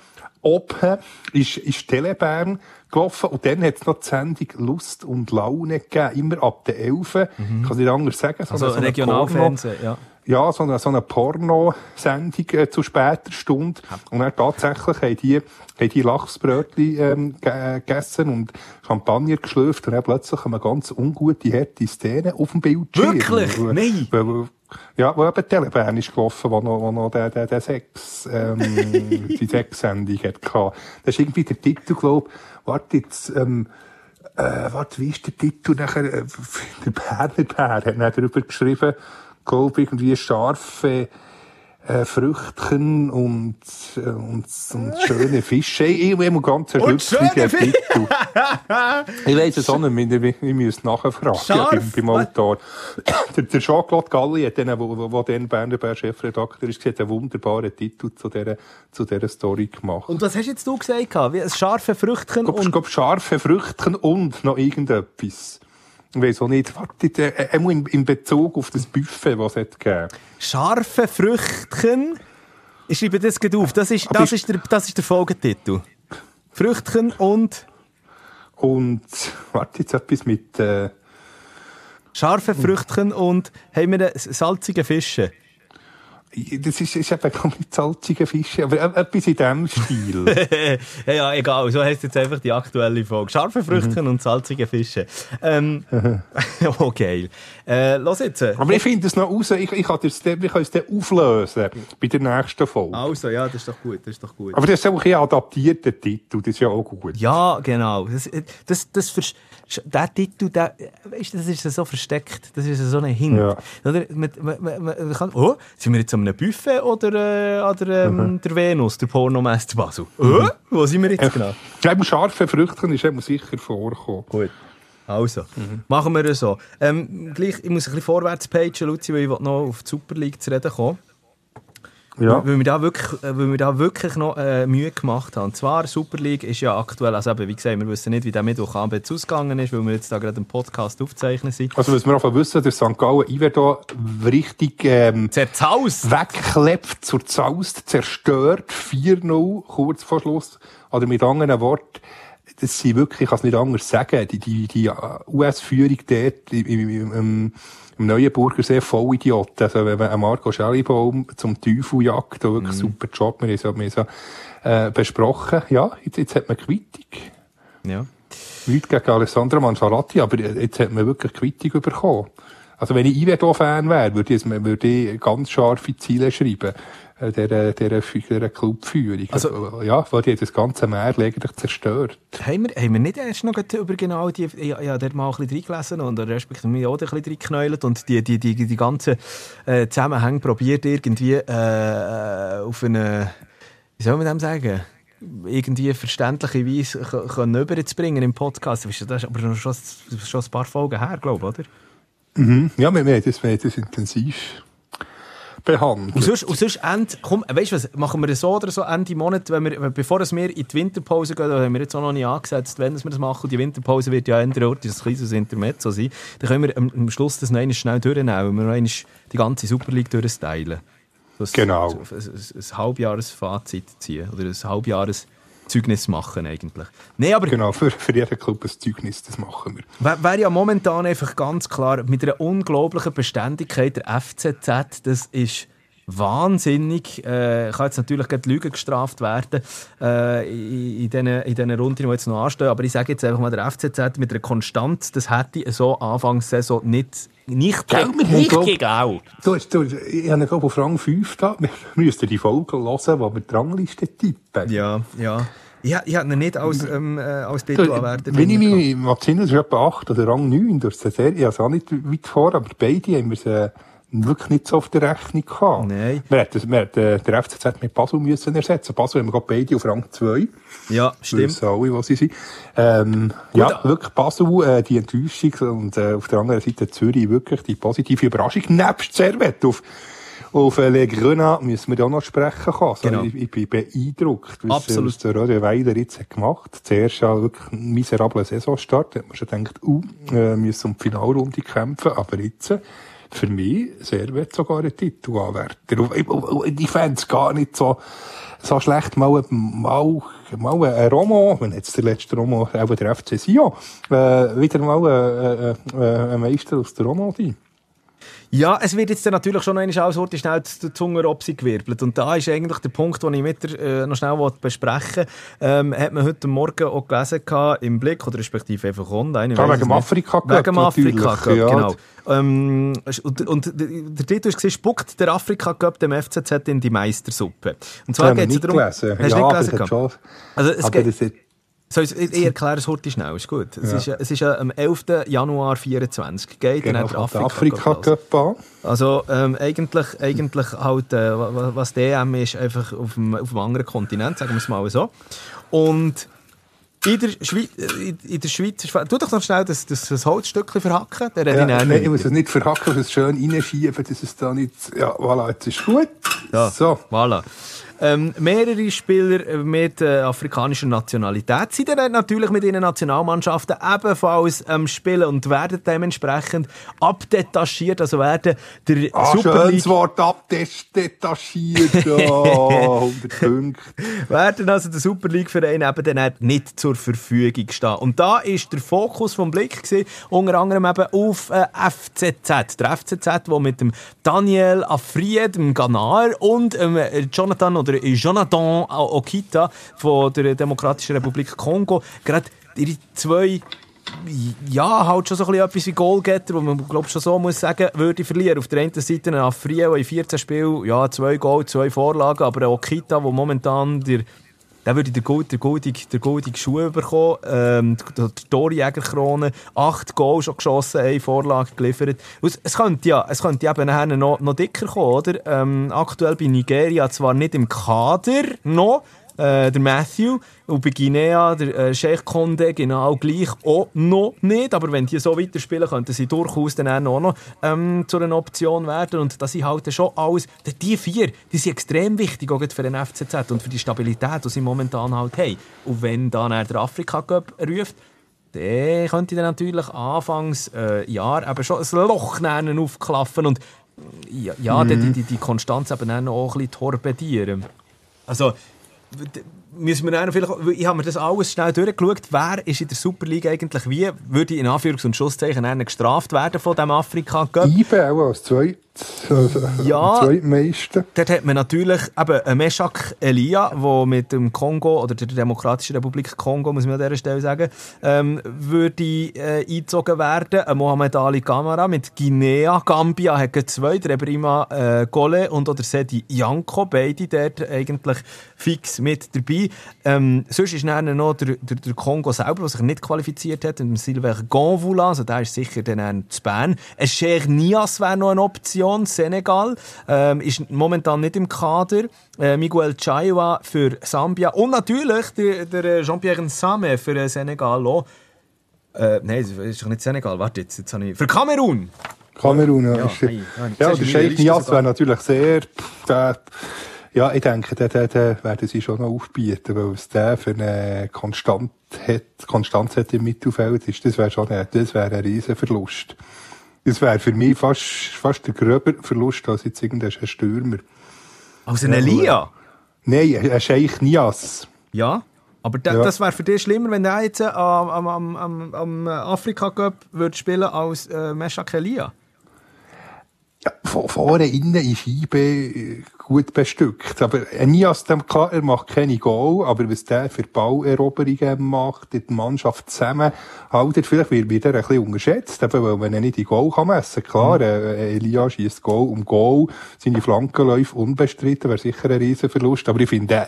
oben ist, ist Telebern gelaufen und dann hat es noch die Sendung Lust und Laune gegeben, immer ab der 11. Ich kann es nicht anders sagen. So Also Regionalfernsehen, ja. Ja, so eine, so eine Porno-Sendung äh, zu später Stunde. Und dann tatsächlich haben die, haben die Lachsbrötchen ähm, äh, gegessen und Champagner geschlürft und dann plötzlich eine ganz ungute, harte Szene auf dem Bildschirm. Wirklich? Wo- Nein. wo- wo- Ja, wo eben Telebern ist gelaufen, wo noch, wo noch der, der, der Sex, ähm, die Sexsendung hat gehabt. Das ist irgendwie der Titel, glaub, warte jetzt, ähm, äh, warte, wie ist der Titel nachher? Äh, Der Berner Bär hat dann darüber geschrieben, glaub irgendwie scharfe äh, Früchtchen und, äh, und, und schöne Fische. Ich ich habe ganz Fische. Titel. ich weiss es auch nicht ich, ich muss nachfragen Scharf? beim, beim Autor. der, der Jean-Claude Galli, hat dann, wo, wo, dann Berner Bär Chefredakteur ist, hat einen wunderbaren Titel zu dieser, zu dieser Story gemacht. Und was hast jetzt du gesagt? Wie scharfe Früchtchen Ich und... glaube, scharfe Früchtchen und noch irgendetwas. Auch nicht, warte, äh, äh, in, in Bezug auf das Buffet, was es hat gegeben. Scharfe Früchtchen. Ich schreibe das gerade auf. Das ist, das ist- der, das ist der Folgetitel. Früchtchen und Und, warte, jetzt etwas mit, äh, scharfe Früchtchen und haben wir einen salzigen Fische. Das ist, ist eben gar nicht salzige Fische, aber äh, etwas in diesem Stil. ja, egal. So heisst jetzt einfach die aktuelle Folge. Scharfe Früchtchen und salzige Fische. Ähm, oh, geil. Äh, los jetzt. aber ich finde es noch raus, ich, ich kann es dann, auflösen bei der nächsten Folge. Also, ja, das ist doch gut. Das ist doch gut. Aber das ist auch ein adaptierter Titel, das ist ja auch gut. Ja, genau. Das, das, das, vers- der Titel, der, weißt, das ist so versteckt. Das ist so ein Hint. Ja. Oder? Man, man, man kann, oh, sind wir jetzt an einem Buffet oder äh, an der, ähm, der Venus, der Pornomesse Basel? Oh, wo sind wir jetzt genau? Eben scharfe Früchtchen ist eben sicher vorgekommen. Gut. Also, machen wir es so. Ähm, gleich, ich muss ein bisschen vorwärts pagen, Luzi, weil ich noch auf die Super League zu reden kommen. Ja. Weil wir da wirklich, äh, weil wir da wirklich noch äh, Mühe gemacht haben. Und zwar, Super League ist ja aktuell, also eben, wie gesagt, wir wissen nicht, wie der Mittwochabend ausgegangen ist, weil wir jetzt da gerade einen Podcast aufzeichnen sind. Also, was wir einfach wissen, der St. Gallen Iverdo richtig ähm, Zerzaust! wegklebt, zur Zaust, zerstört, 4-0, kurz vor Schluss. Oder mit anderen Worten, das sind wirklich, ich kann es nicht anders sagen, die, die, die US-Führung dort im, im, im, im, im Neuenburgersee voll Idiot. Also, wenn man Marco Schellibaum zum Teufel jagt, wirklich super Job, wir haben es ja, äh, besprochen. Ja, jetzt, jetzt hat man Quittung. Ja. Nichts gegen Alessandro Mangiarotti, aber jetzt hat man wirklich Quittung bekommen. Also wenn ich Ivedo-Fan wäre, würde ich, würde ich ganz scharfe Ziele schreiben, dieser, dieser, dieser Clubführung. Also- Also, ja, weil die das ganze Meer eigentlich zerstört. Haben wir, haben wir nicht erst noch über genau die, ich, ich habe dort mal ein bisschen reingelesen und respektive mich auch ein bisschen reingeknäult und die, die, die, die ganzen äh, Zusammenhänge probiert irgendwie äh, auf eine, wie soll man dem sagen, irgendwie verständliche Weise können überzubringen im Podcast. Das ist aber schon, schon ein paar Folgen her, glaube ich, oder? Mhm. Ja, wir, wir, haben das, wir haben das intensiv behandelt. Und sonst, und sonst Ende, komm, weißt du was, machen wir das so oder so Ende Monat, wenn wir, bevor es wir in die Winterpause gehen, da haben wir jetzt auch noch nicht angesetzt, wenn wir das machen, die Winterpause wird ja Ende Ort, ein kleines Intermezzo sein, dann können wir am, am Schluss das noch einmal schnell durchnehmen, und wir noch die ganze Super League durchstylen. Das, Genau. Ein, ein, ein Halbjahresfazit ziehen, oder ein Halbjahres Zeugnis machen eigentlich. Nee, aber Genau, für, für jeden Club ein Zeugnis, das machen wir. Wäre wär ja momentan einfach ganz klar, mit einer unglaublichen Beständigkeit der FCZ, das ist wahnsinnig. Äh, kann jetzt natürlich gleich Lügen gestraft werden äh, in, diesen in diesen Runden, die jetzt noch anstehen. Aber ich sage jetzt einfach mal, der FCZ mit einer Konstanz, das hätte so Anfangssaison nicht, nicht, Gell, wir nicht glaub- gegangen. Du, hast- du, ich habe glaube auf Rang 5 da. Wir müssten die Folge hören, wo wir die Rangliste tippen. Ja, ja. Ich, ich hätte ihn nicht als, ähm, äh, als Du, Titelanwärter Wenn ich mich das ist etwa 8 oder Rang 9 durch die Serie. Ich habe es auch nicht weit vor, aber beide haben wir es äh, wirklich nicht so auf der Rechnung gehabt. Nein. Wir hätten, wir hätten äh, der FCZ mit Basel müssen ersetzen. Basel haben wir gerade beide auf Rang 2. gehabt. Ja, Wir stimmt. wissen alle, was sie sind. Ähm, ja, wirklich Basel, äh, die Enttäuschung und äh, auf der anderen Seite Zürich wirklich die positive Überraschung. Nebst Servet auf, auf äh, Le Grenat müssen wir auch noch sprechen können. Also, Genau. ich, ich bin beeindruckt, was, äh, Absolut. was der Roger Weiler jetzt hat gemacht. Zuerst ja wirklich ein miserabler Saisonstart. Da hat man schon gedacht, uh, äh, müssen um die Finalrunde kämpfen. Aber jetzt, für mich, Servet sogar ein Titelanwärter. Und fände es gar nicht so, so schlecht, mal, mal, mal ein Romo, wenn jetzt der letzte Romo, auch der FC Sion, äh, wieder mal äh, äh, ein Meister aus der Romandie. Ja, es wird jetzt dann natürlich schon noch einmal heute schnell die Zunge gewirbelt. Und da ist eigentlich der Punkt, den ich mit dir äh, noch schnell besprechen ähm, Hat man heute Morgen auch gelesen gehabt, im Blick, oder respektive einfach online. Ja, wegen dem. Afrika Wegen Afrika genau. Ähm, und, und der Titel war, spuckt der Afrika Cup dem FCZ in die Meistersuppe. Und zwar geht es darum... gelesen. Hast du Ja, nicht aber gelesen? schon- Also es aber geht, soll ich, ich erkläre es heute schnell, ist gut. Es, Ja. ist, es ist am 11. Januar 24 geht Genau, dann Afrika, Afrika Cup an. Also ähm, eigentlich, eigentlich halt, äh, wa- wa- was DM ist, einfach auf dem, auf dem anderen Kontinent, sagen wir es mal so. Und in der, Schweiz, in, in der Schweiz. Tu doch noch schnell das, das, das Holzstückchen verhacken. Der Ja, ja, nein, nicht. ich muss es nicht verhacken, es schön reinschieben, dass es da nicht... Ja, voilà, jetzt ist gut. Ja, So. Voilà. Ähm, mehrere Spieler mit äh, afrikanischer Nationalität sind dann natürlich mit ihren Nationalmannschaften ebenfalls am Spielen und werden dementsprechend abdetachiert, also werden der Ah, Super League schönes Wort, abdetachiert. 100 Punkte. werden also der Super League Verein eben dann nicht zur Verfügung stehen. Und da ist der Fokus vom Blick gewesen, unter anderem eben auf äh, FCZ. Der FCZ, der mit dem Daniel Afried, dem Ghanaer und ähm, Jonathan oder Jonathan Okita von der Demokratischen Republik Kongo gerade ihre zwei ja, halt schon so ein bisschen etwas wie Goalgetter, wo man glaub, schon so muss sagen, würde verlieren. Auf der einen Seite ein der in 14 Spielen, ja, zwei Goal, zwei Vorlagen, aber auch Kita, der momentan der der würde der Gold, der goldige, der goldige Schuh bekommen, ähm, die, Torjägerkrone, acht Goal schon geschossen, eine Vorlage geliefert. Es, könnte ja, es könnte eben noch, noch dicker kommen, oder? Ähm, aktuell bei Nigeria zwar nicht im Kader noch, äh, der Matthew. Und bei Guinea, der äh, Sheikh Conde, genau gleich auch noch nicht. Aber wenn die so weiterspielen, könnten sie durchaus dann auch noch ähm, zu einer Option werden. Und das sind halt schon alles, die vier, die sind extrem wichtig, auch für den FCZ und für die Stabilität, die sie momentan halt haben. Und wenn dann der Afrika Cup ruft, dann könnte dann natürlich anfangs äh, Jahr eben schon ein Loch nennen aufklaffen und ja, ja Mhm. die, die, die Konstanz eben auch ein bisschen torpedieren. Also, müssen wir vielleicht, ich habe mir das alles schnell durchgeschaut, wer ist in der Superliga eigentlich wie, würde in Anführungs- und Schlusszeichen dann gestraft werden von dem Afrika? IBE auch als also Ja. zweitmeisten. Dort hat man natürlich eben einen Meshak Elia, der mit dem Kongo oder der Demokratischen Republik Kongo, muss man an dieser Stelle sagen, ähm, würde äh, eingezogen werden. Ein Mohamed Ali Kamara mit Guinea. Gambia hat zwei, der Ebrima äh, Gole und auch der Sedi Janko, beide dort eigentlich fix mit dabei. Ähm, sonst ist dann noch der, der, der Kongo selber, der sich nicht qualifiziert hat, und Sylvain Gonvoula, also der ist sicher dann zu Bern. Ein Sheikh Nias wäre noch eine Option, Senegal, ähm, ist momentan nicht im Kader. Äh, Miguel Chaiwa für Sambia und natürlich der, der äh, Jean-Pierre Nsame für äh, Senegal auch. Äh, nein, das ist doch nicht Senegal, warte jetzt, jetzt habe ich... Für Kamerun! Kamerun, ja. Ja, ist der- hey, ja, ja, der Sheikh Nias wäre natürlich sehr, der, ja, ich denke, den, den, den werden sie schon noch aufbieten, weil es der für eine Konstant hat, Konstanz hat im Mittelfeld ist, das wäre schon ein, das wäre ein riesen Verlust. Das wäre für mich fast, fast der gröber Verlust als jetzt irgendein Stürmer. Also ein Elia? Nein, ein Sheikh Nias. Ja, aber da, Ja. das wäre für dich schlimmer, wenn der jetzt äh, am, am, am, am, am Afrika Cup würde spielen als äh, Meshak Elia. Ja, von vorne innen ist IB äh, gut bestückt. Aber Nias, dem klar, er macht keine Goal, aber was der für Balleroberungen macht, die Mannschaft zusammen, haltet, vielleicht wird, wird er ein bisschen unterschätzt, eben, weil man ihn nicht in Goal kann messen. Klar, äh, Elia schießt Goal um Goal, seine Flankenläufe unbestritten, wäre sicher ein Riesenverlust, aber ich finde, äh,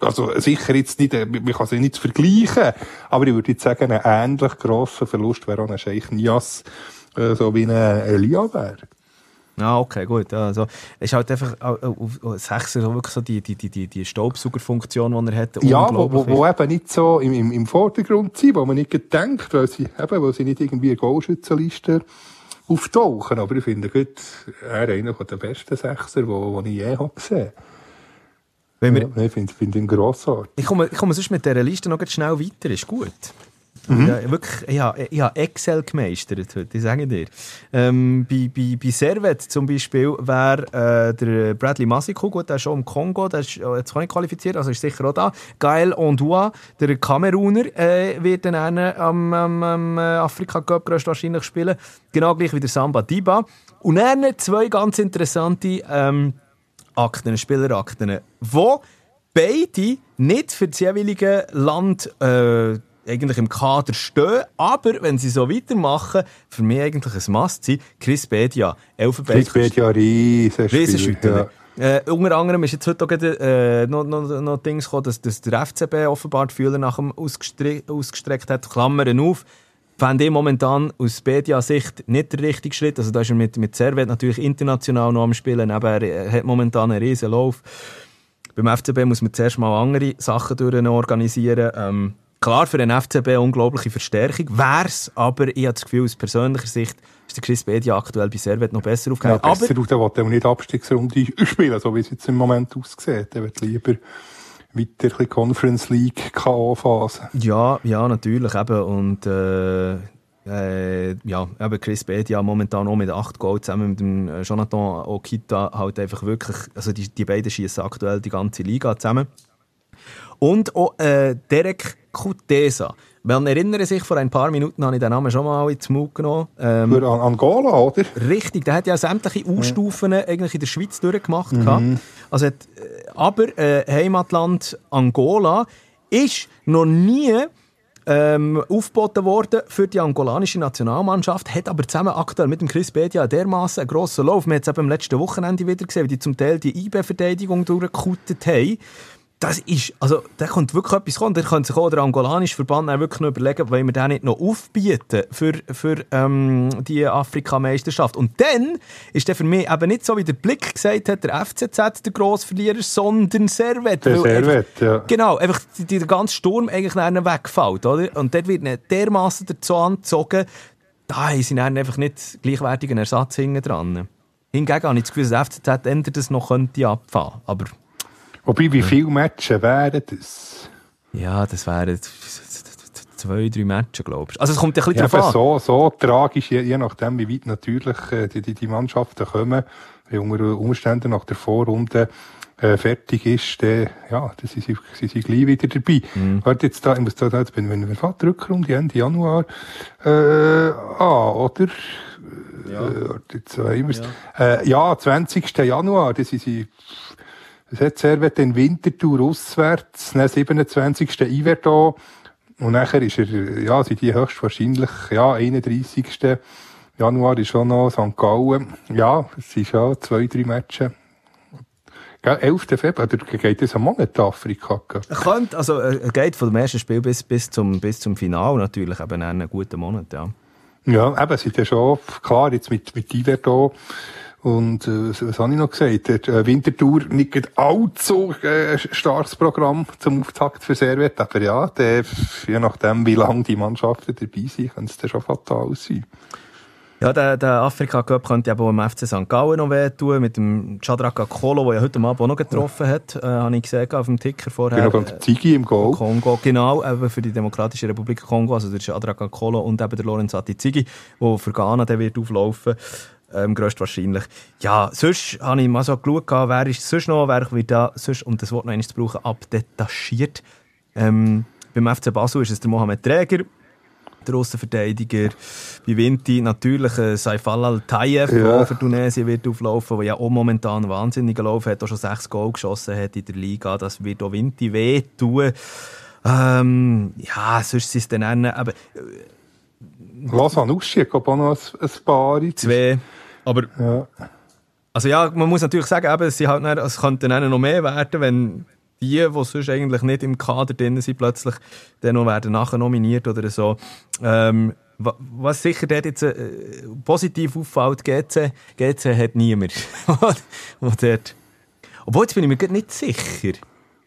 also sicher jetzt nicht, äh, man kann sie nicht vergleichen, aber ich würde jetzt sagen, ein ähnlich grosser Verlust wäre auch ein Scheich Nias, äh, so wie ein Elia wäre. Ja, okay, gut. Also, es ist halt einfach äh, auf auf Sechser so wirklich so die, die, die, die, Staubsaugerfunktion, die er hat. Ja, wo, wo, wo eben nicht so im, im, im Vordergrund sind, wo man nicht gedenkt, weil sie, eben, weil sie nicht irgendwie Goalschützenliste auftauchen. Aber ich finde, gut, er einer der besten Sechser, die ich je habe gesehen wir, ja, ich finde, finde ihn grossartig. ich, komme, ich komme sonst mit dieser Liste noch schnell weiter, ist gut. Mhm. Ja, wirklich, ich habe, Excel gemeistert heute, ich sage dir. Ähm, bei, bei, bei Servet zum Beispiel wäre äh, der Bradley Masiku, gut, der ist schon im Kongo, der ist äh, jetzt auch nicht qualifiziert, also ist sicher auch da. Gael Ondua, der Kameruner, äh, wird dann am, am, am äh, Afrika Cup wahrscheinlich spielen. Genau gleich wie der Samba Diba. Und dann zwei ganz interessante ähm, Akten, Spielerakten, wo beide nicht für das jeweilige Land äh, eigentlich im Kader stehen, aber wenn sie so weitermachen, für mich eigentlich ein Must sein, Chris Bedia, Elfenbein. Chris Bedia, riesen Riesenschütter. Äh, unter anderem ist jetzt heute auch gerade, äh, noch, noch, noch Dings gekommen, dass, dass der FCB offenbar die Fühler nach ihm ausgestre ausgestreckt hat. Klammern auf. Fände ich momentan aus Bedia-Sicht nicht der richtige Schritt. Also da ist er mit, mit Servet natürlich international noch am Spielen, aber er hat momentan einen riesen Lauf. Beim FCB muss man zuerst mal andere Sachen organisieren. Ähm, klar, für den FCB eine unglaubliche Verstärkung wär's, aber ich habe das Gefühl, aus persönlicher Sicht ist der Chris Bedia aktuell bei Servet noch besser Ja, aufgehoben. besser aber der will er nicht Abstiegsrunde spielen, so wie es jetzt im Moment aussieht. Er wird lieber weiter ein Conference League K.O.-Phase. Ja, ja, natürlich eben. Und äh, äh, ja, eben Chris Bedia momentan auch mit 8 Goals zusammen mit dem äh, Jonathan Okita halt einfach wirklich, also die, die beiden schießen aktuell die ganze Liga zusammen. Und auch äh, Derek Kutesa. Man erinnere sich, vor ein paar Minuten habe ich den Namen schon mal ins Mund genommen. Ähm, Für An- Angola, oder? Richtig, der hat ja sämtliche U-Stufen eigentlich in der Schweiz durchgemacht. gehabt. Also hat, äh, aber äh, Heimatland Angola ist noch nie ähm, aufgeboten worden für die angolanische Nationalmannschaft, hat aber zusammen aktuell mit dem Chris Bedia dermaßen einen grossen Lauf. Wir haben es am letzten Wochenende wieder gesehen, wie die zum Teil die IB-Verteidigung durchgekuttet haben. Das ist, also, da kommt wirklich etwas kommen. Da könnte sich auch der angolanische Verband wirklich noch überlegen, wollen wir den nicht noch aufbieten für, für ähm, die Afrikameisterschaft. Und dann ist der für mich eben nicht so, wie der Blick gesagt hat, der FCZ der Grossverlierer, sondern Servet. Der einfach- Servet, ja. Genau, einfach der ganze Sturm eigentlich dann wegfällt, oder? Und dort wird nicht dermassen dazu angezogen, da sie dann einfach nicht gleichwertigen Ersatz hinten dran. Hingegen habe ich das Gefühl, das FCZ ändert das noch könnte abfahren. Aber Wobei, wie viele Matches wären das? ja, das wären zwei, drei Matches, glaube ich. Also es kommt ein bisschen Ja, drauf aber an. so, so tragisch, je, je nachdem, wie weit natürlich äh, die, die, die Mannschaften kommen, wie unter Umständen nach der Vorrunde äh, fertig ist, dann, ja, dann sind sie, sind sie gleich wieder dabei. Mhm. Warte jetzt da, ich muss da, jetzt, wenn, wenn wir fahren, die Rückrunde Ende Januar, äh, ah, oder? Ja. Äh, jetzt, äh, muss, äh, ja, 20. Januar, das sind sie, es hat Servet den Wintertour auswärts, dann 27. Iverdon. Und nachher ist er, ja, sind die höchstwahrscheinlich, ja, 31. Januar ist schon noch St. Gallen. Ja, es sind schon zwei, drei Matches. Gell, 11. Februar, oder geht es am Monat Afrika? gell? Könnte, also äh, geht von dem ersten Spiel bis, bis, zum, bis zum Finale natürlich eben einen guten Monat, ja. Ja, eben, sind ja schon, klar, jetzt mit, mit Iverdon. Und, äh, was, was habe ich noch gesagt? Der äh, Wintertour nicht allzu äh, starkes Programm zum Auftakt für Servet. Aber ja, der, je nachdem, wie lange die Mannschaften dabei sind, kann es dann schon fatal sein. Ja, der, der Afrika Cup könnte auch im FC St. Gallen noch wehtun, mit dem Chadraka Kolo, der ja heute Abend auch noch getroffen hat, äh, habe ich gesehen auf dem Ticker vorher. Genau, beim Ziggy im Goal. Kongo, genau, eben für die Demokratische Republik Kongo, also der Chadraka Kolo und eben der Lorenz Atizigi, der für Ghana der wird auflaufen ähm, größtwahrscheinlich. Ja, sonst habe ich mal so geschaut, wer ist sonst noch, wer wird da sonst, um das Wort noch einmal zu brauchen, abdetachiert. Ähm, beim FC Basel ist es der Mohamed Träger, der Aussenverteidiger. Bei Vinti natürlich äh, Saifal Al-Tayef, Ja. der für Tunesien wird auflaufen, der ja auch momentan wahnsinnigen Lauf hat, auch schon sechs Goal geschossen hat in der Liga. Das wird auch Vinti wehtun. Ähm, ja, sonst sind es dann aber Lausanne Uschi, glaube auch noch ein, ein paar. zwei. Aber Ja. Also ja, man muss natürlich sagen, eben, es, sind halt dann, es könnte dann noch mehr werden, wenn die, die sonst eigentlich nicht im Kader drin sind, plötzlich dann noch werden nachher nominiert oder so. Ähm, wa- was sicher dort jetzt äh, positiv auffällt, GC, GC hat niemand. Obwohl, jetzt bin ich mir nicht sicher.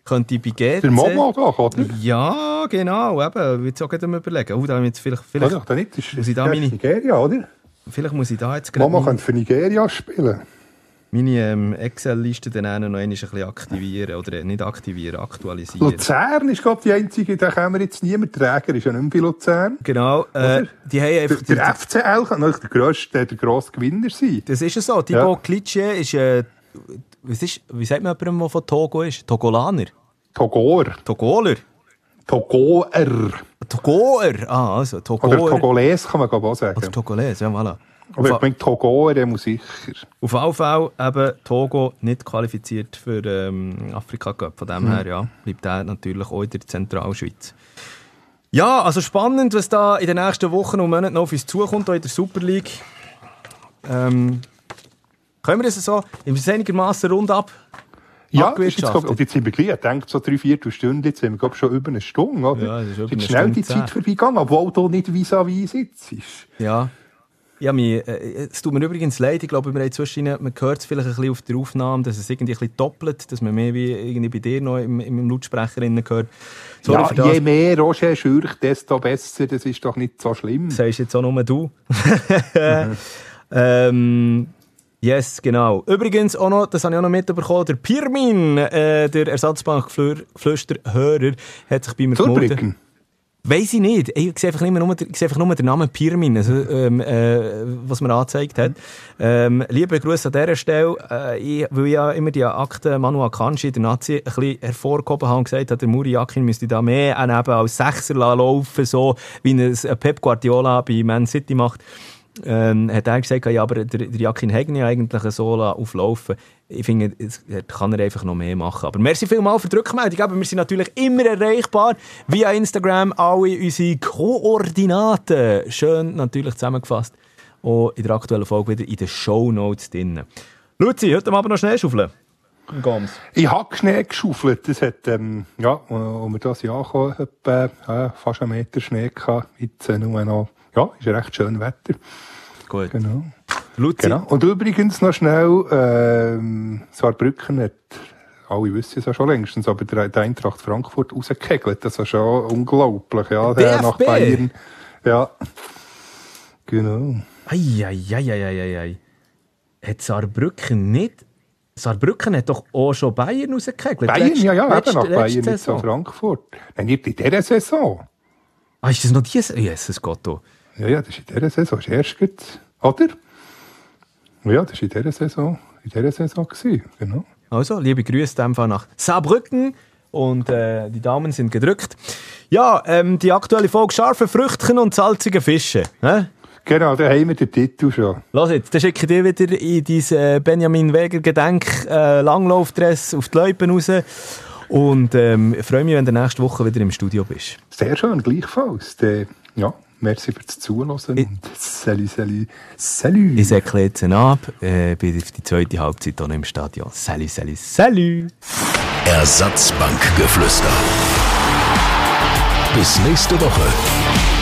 Könnte ich bei GC... Der Momo doch, oder? Ja, genau, eben. Ich will auch gerade am überlegen. Oh, da haben wir jetzt vielleicht, vielleicht? Dann nicht, das ist, Muss ich da meine- Nigeria, oder? vielleicht muss ich da jetzt gerade Momo meine- könnte für Nigeria spielen. meine ähm, Excel-Liste dann auch noch ein bisschen aktivieren. Oder nicht aktivieren, aktualisieren. Luzern ist, glaube ich, die einzige, da können wir jetzt niemand Träger, ist ja nicht mehr bei Luzern. Genau, äh, die haben Der, einfach... der FCL kann natürlich der grösste, der grosse Gewinner sein. das ist ja so. Thibaut Klitsche ist, äh, was ist... Wie sagt man jemandem, der von Togo ist? Togolaner? Togor. Togoler? Togoer. Togoer? Ah, also Oder Togoer. Togoles kann man glaube ich auch Oder sagen. Togolese, ja, voilà. Aber ich meine, Togoer, der muss sicher. auf jeden Fall eben Togo nicht qualifiziert für ähm, Afrika Cup. Von dem her, ja, bleibt er natürlich auch in der Zentralschweiz. Ja, also spannend, was da in den nächsten Wochen und Monaten noch auf uns zukommt, auch in der Super League. Ähm, können wir das so in einigermaßen rund ab? Ja, das ist jetzt, glaub, und jetzt sind wir gleich, ich denke, so drei, vier Stunden, jetzt sind wir, glaube ich, schon über eine Stunde, oder? Ja, das ist über eine schnell Stunde die Zeit vorbeigegangen, obwohl du nicht vis-à-vis sitzt. Ja. Ja, mir, äh, es tut mir übrigens leid, ich glaube, wir haben zwischen, man hört es vielleicht ein bisschen auf der Aufnahme, dass es irgendwie ein bisschen doppelt, dass man mehr wie irgendwie bei dir noch im, im Lautsprecher innen hört. Sorry ja, für das. je mehr Roger schürcht, desto besser, das ist doch nicht so schlimm. sagst jetzt auch nur du. ähm, yes, genau. Übrigens auch noch, das habe ich auch noch mitbekommen, der Pirmin, äh, der Ersatzbankflüsterhörer, hat sich bei mir gemeldet. Weiss ich nicht. Ich sehe einfach, nur, ich sehe einfach nur den Namen Pirmin, also, ähm, äh, was mir angezeigt hat. Ähm, liebe Grüße an dieser Stelle. Äh, ich, weil ich ja immer die Akte Manu Akanji, der Nazi, ein bisschen hervorgehoben habe und gesagt habe, der Muri Yakin müsste da mehr eben als Sechser laufen, so wie ein Pep Guardiola bei Man City macht. Ähm, hat er gesagt, ja, aber der, der Jakin ja eigentlich so auflaufen. Ich finde, es- da kann er einfach noch mehr machen. Aber merci vielmals für die Rückmeldung. Aber wir sind natürlich immer erreichbar via Instagram. Alle unsere Koordinaten. Schön natürlich zusammengefasst. Auch in der aktuellen Folge wieder in den Shownotes drin. Luzi, heute Abend noch schnell schaufeln. im Goms? Ich habe Schnee geschaufelt. Das hat, ähm, ja, als wir das Jahr kamen, etwa, äh, fast einen Meter Schnee gehabt. Jetzt äh, nur noch, ja, ist recht schön Wetter. Gut. Genau. Luzi? Genau. Und übrigens noch schnell, ähm, Saarbrücken hat, alle wissen es ja schon längstens, aber der, der Eintracht Frankfurt rausgekegelt. Das ist schon unglaublich, ja. Der nach DFB? Bayern. Ja. Genau. Eieieiei. Hat Saarbrücken nicht... Saarbrücken hat doch auch schon Bayern rausgekegelt. Bayern, Letzte- ja, ja, letzte- eben nach Bayern, nicht so Frankfurt. Nein, nicht in dieser Saison. Ah, ist das noch diese... Jesus Gott, Ja, ja, das ist in dieser Saison. Das ist erst gut, oder? Ja, das war in dieser Saison, in dieser Saison gewesen, genau. Also, liebe Grüße in dem Fall nach Saarbrücken. Und äh, die Damen sind gedrückt. Ja, ähm, die aktuelle Folge «Scharfe Früchtchen und salzige Fische». Hä? Genau, da haben wir den Titel schon. Los jetzt, dann schicke ich dir wieder in dein äh, Benjamin Weger Gedenk äh, Langlaufdress auf die Loipen raus. Und ähm, ich freue mich, wenn du nächste Woche wieder im Studio bist. Sehr schön, gleichfalls. Ja, merci fürs Zuhören und salut, salut, salut. Ich säckle jetzt ab, äh, bin auf die zweite Halbzeit hier im Stadion. Salut, salut, salut! Ersatzbankgeflüster. Bis nächste Woche.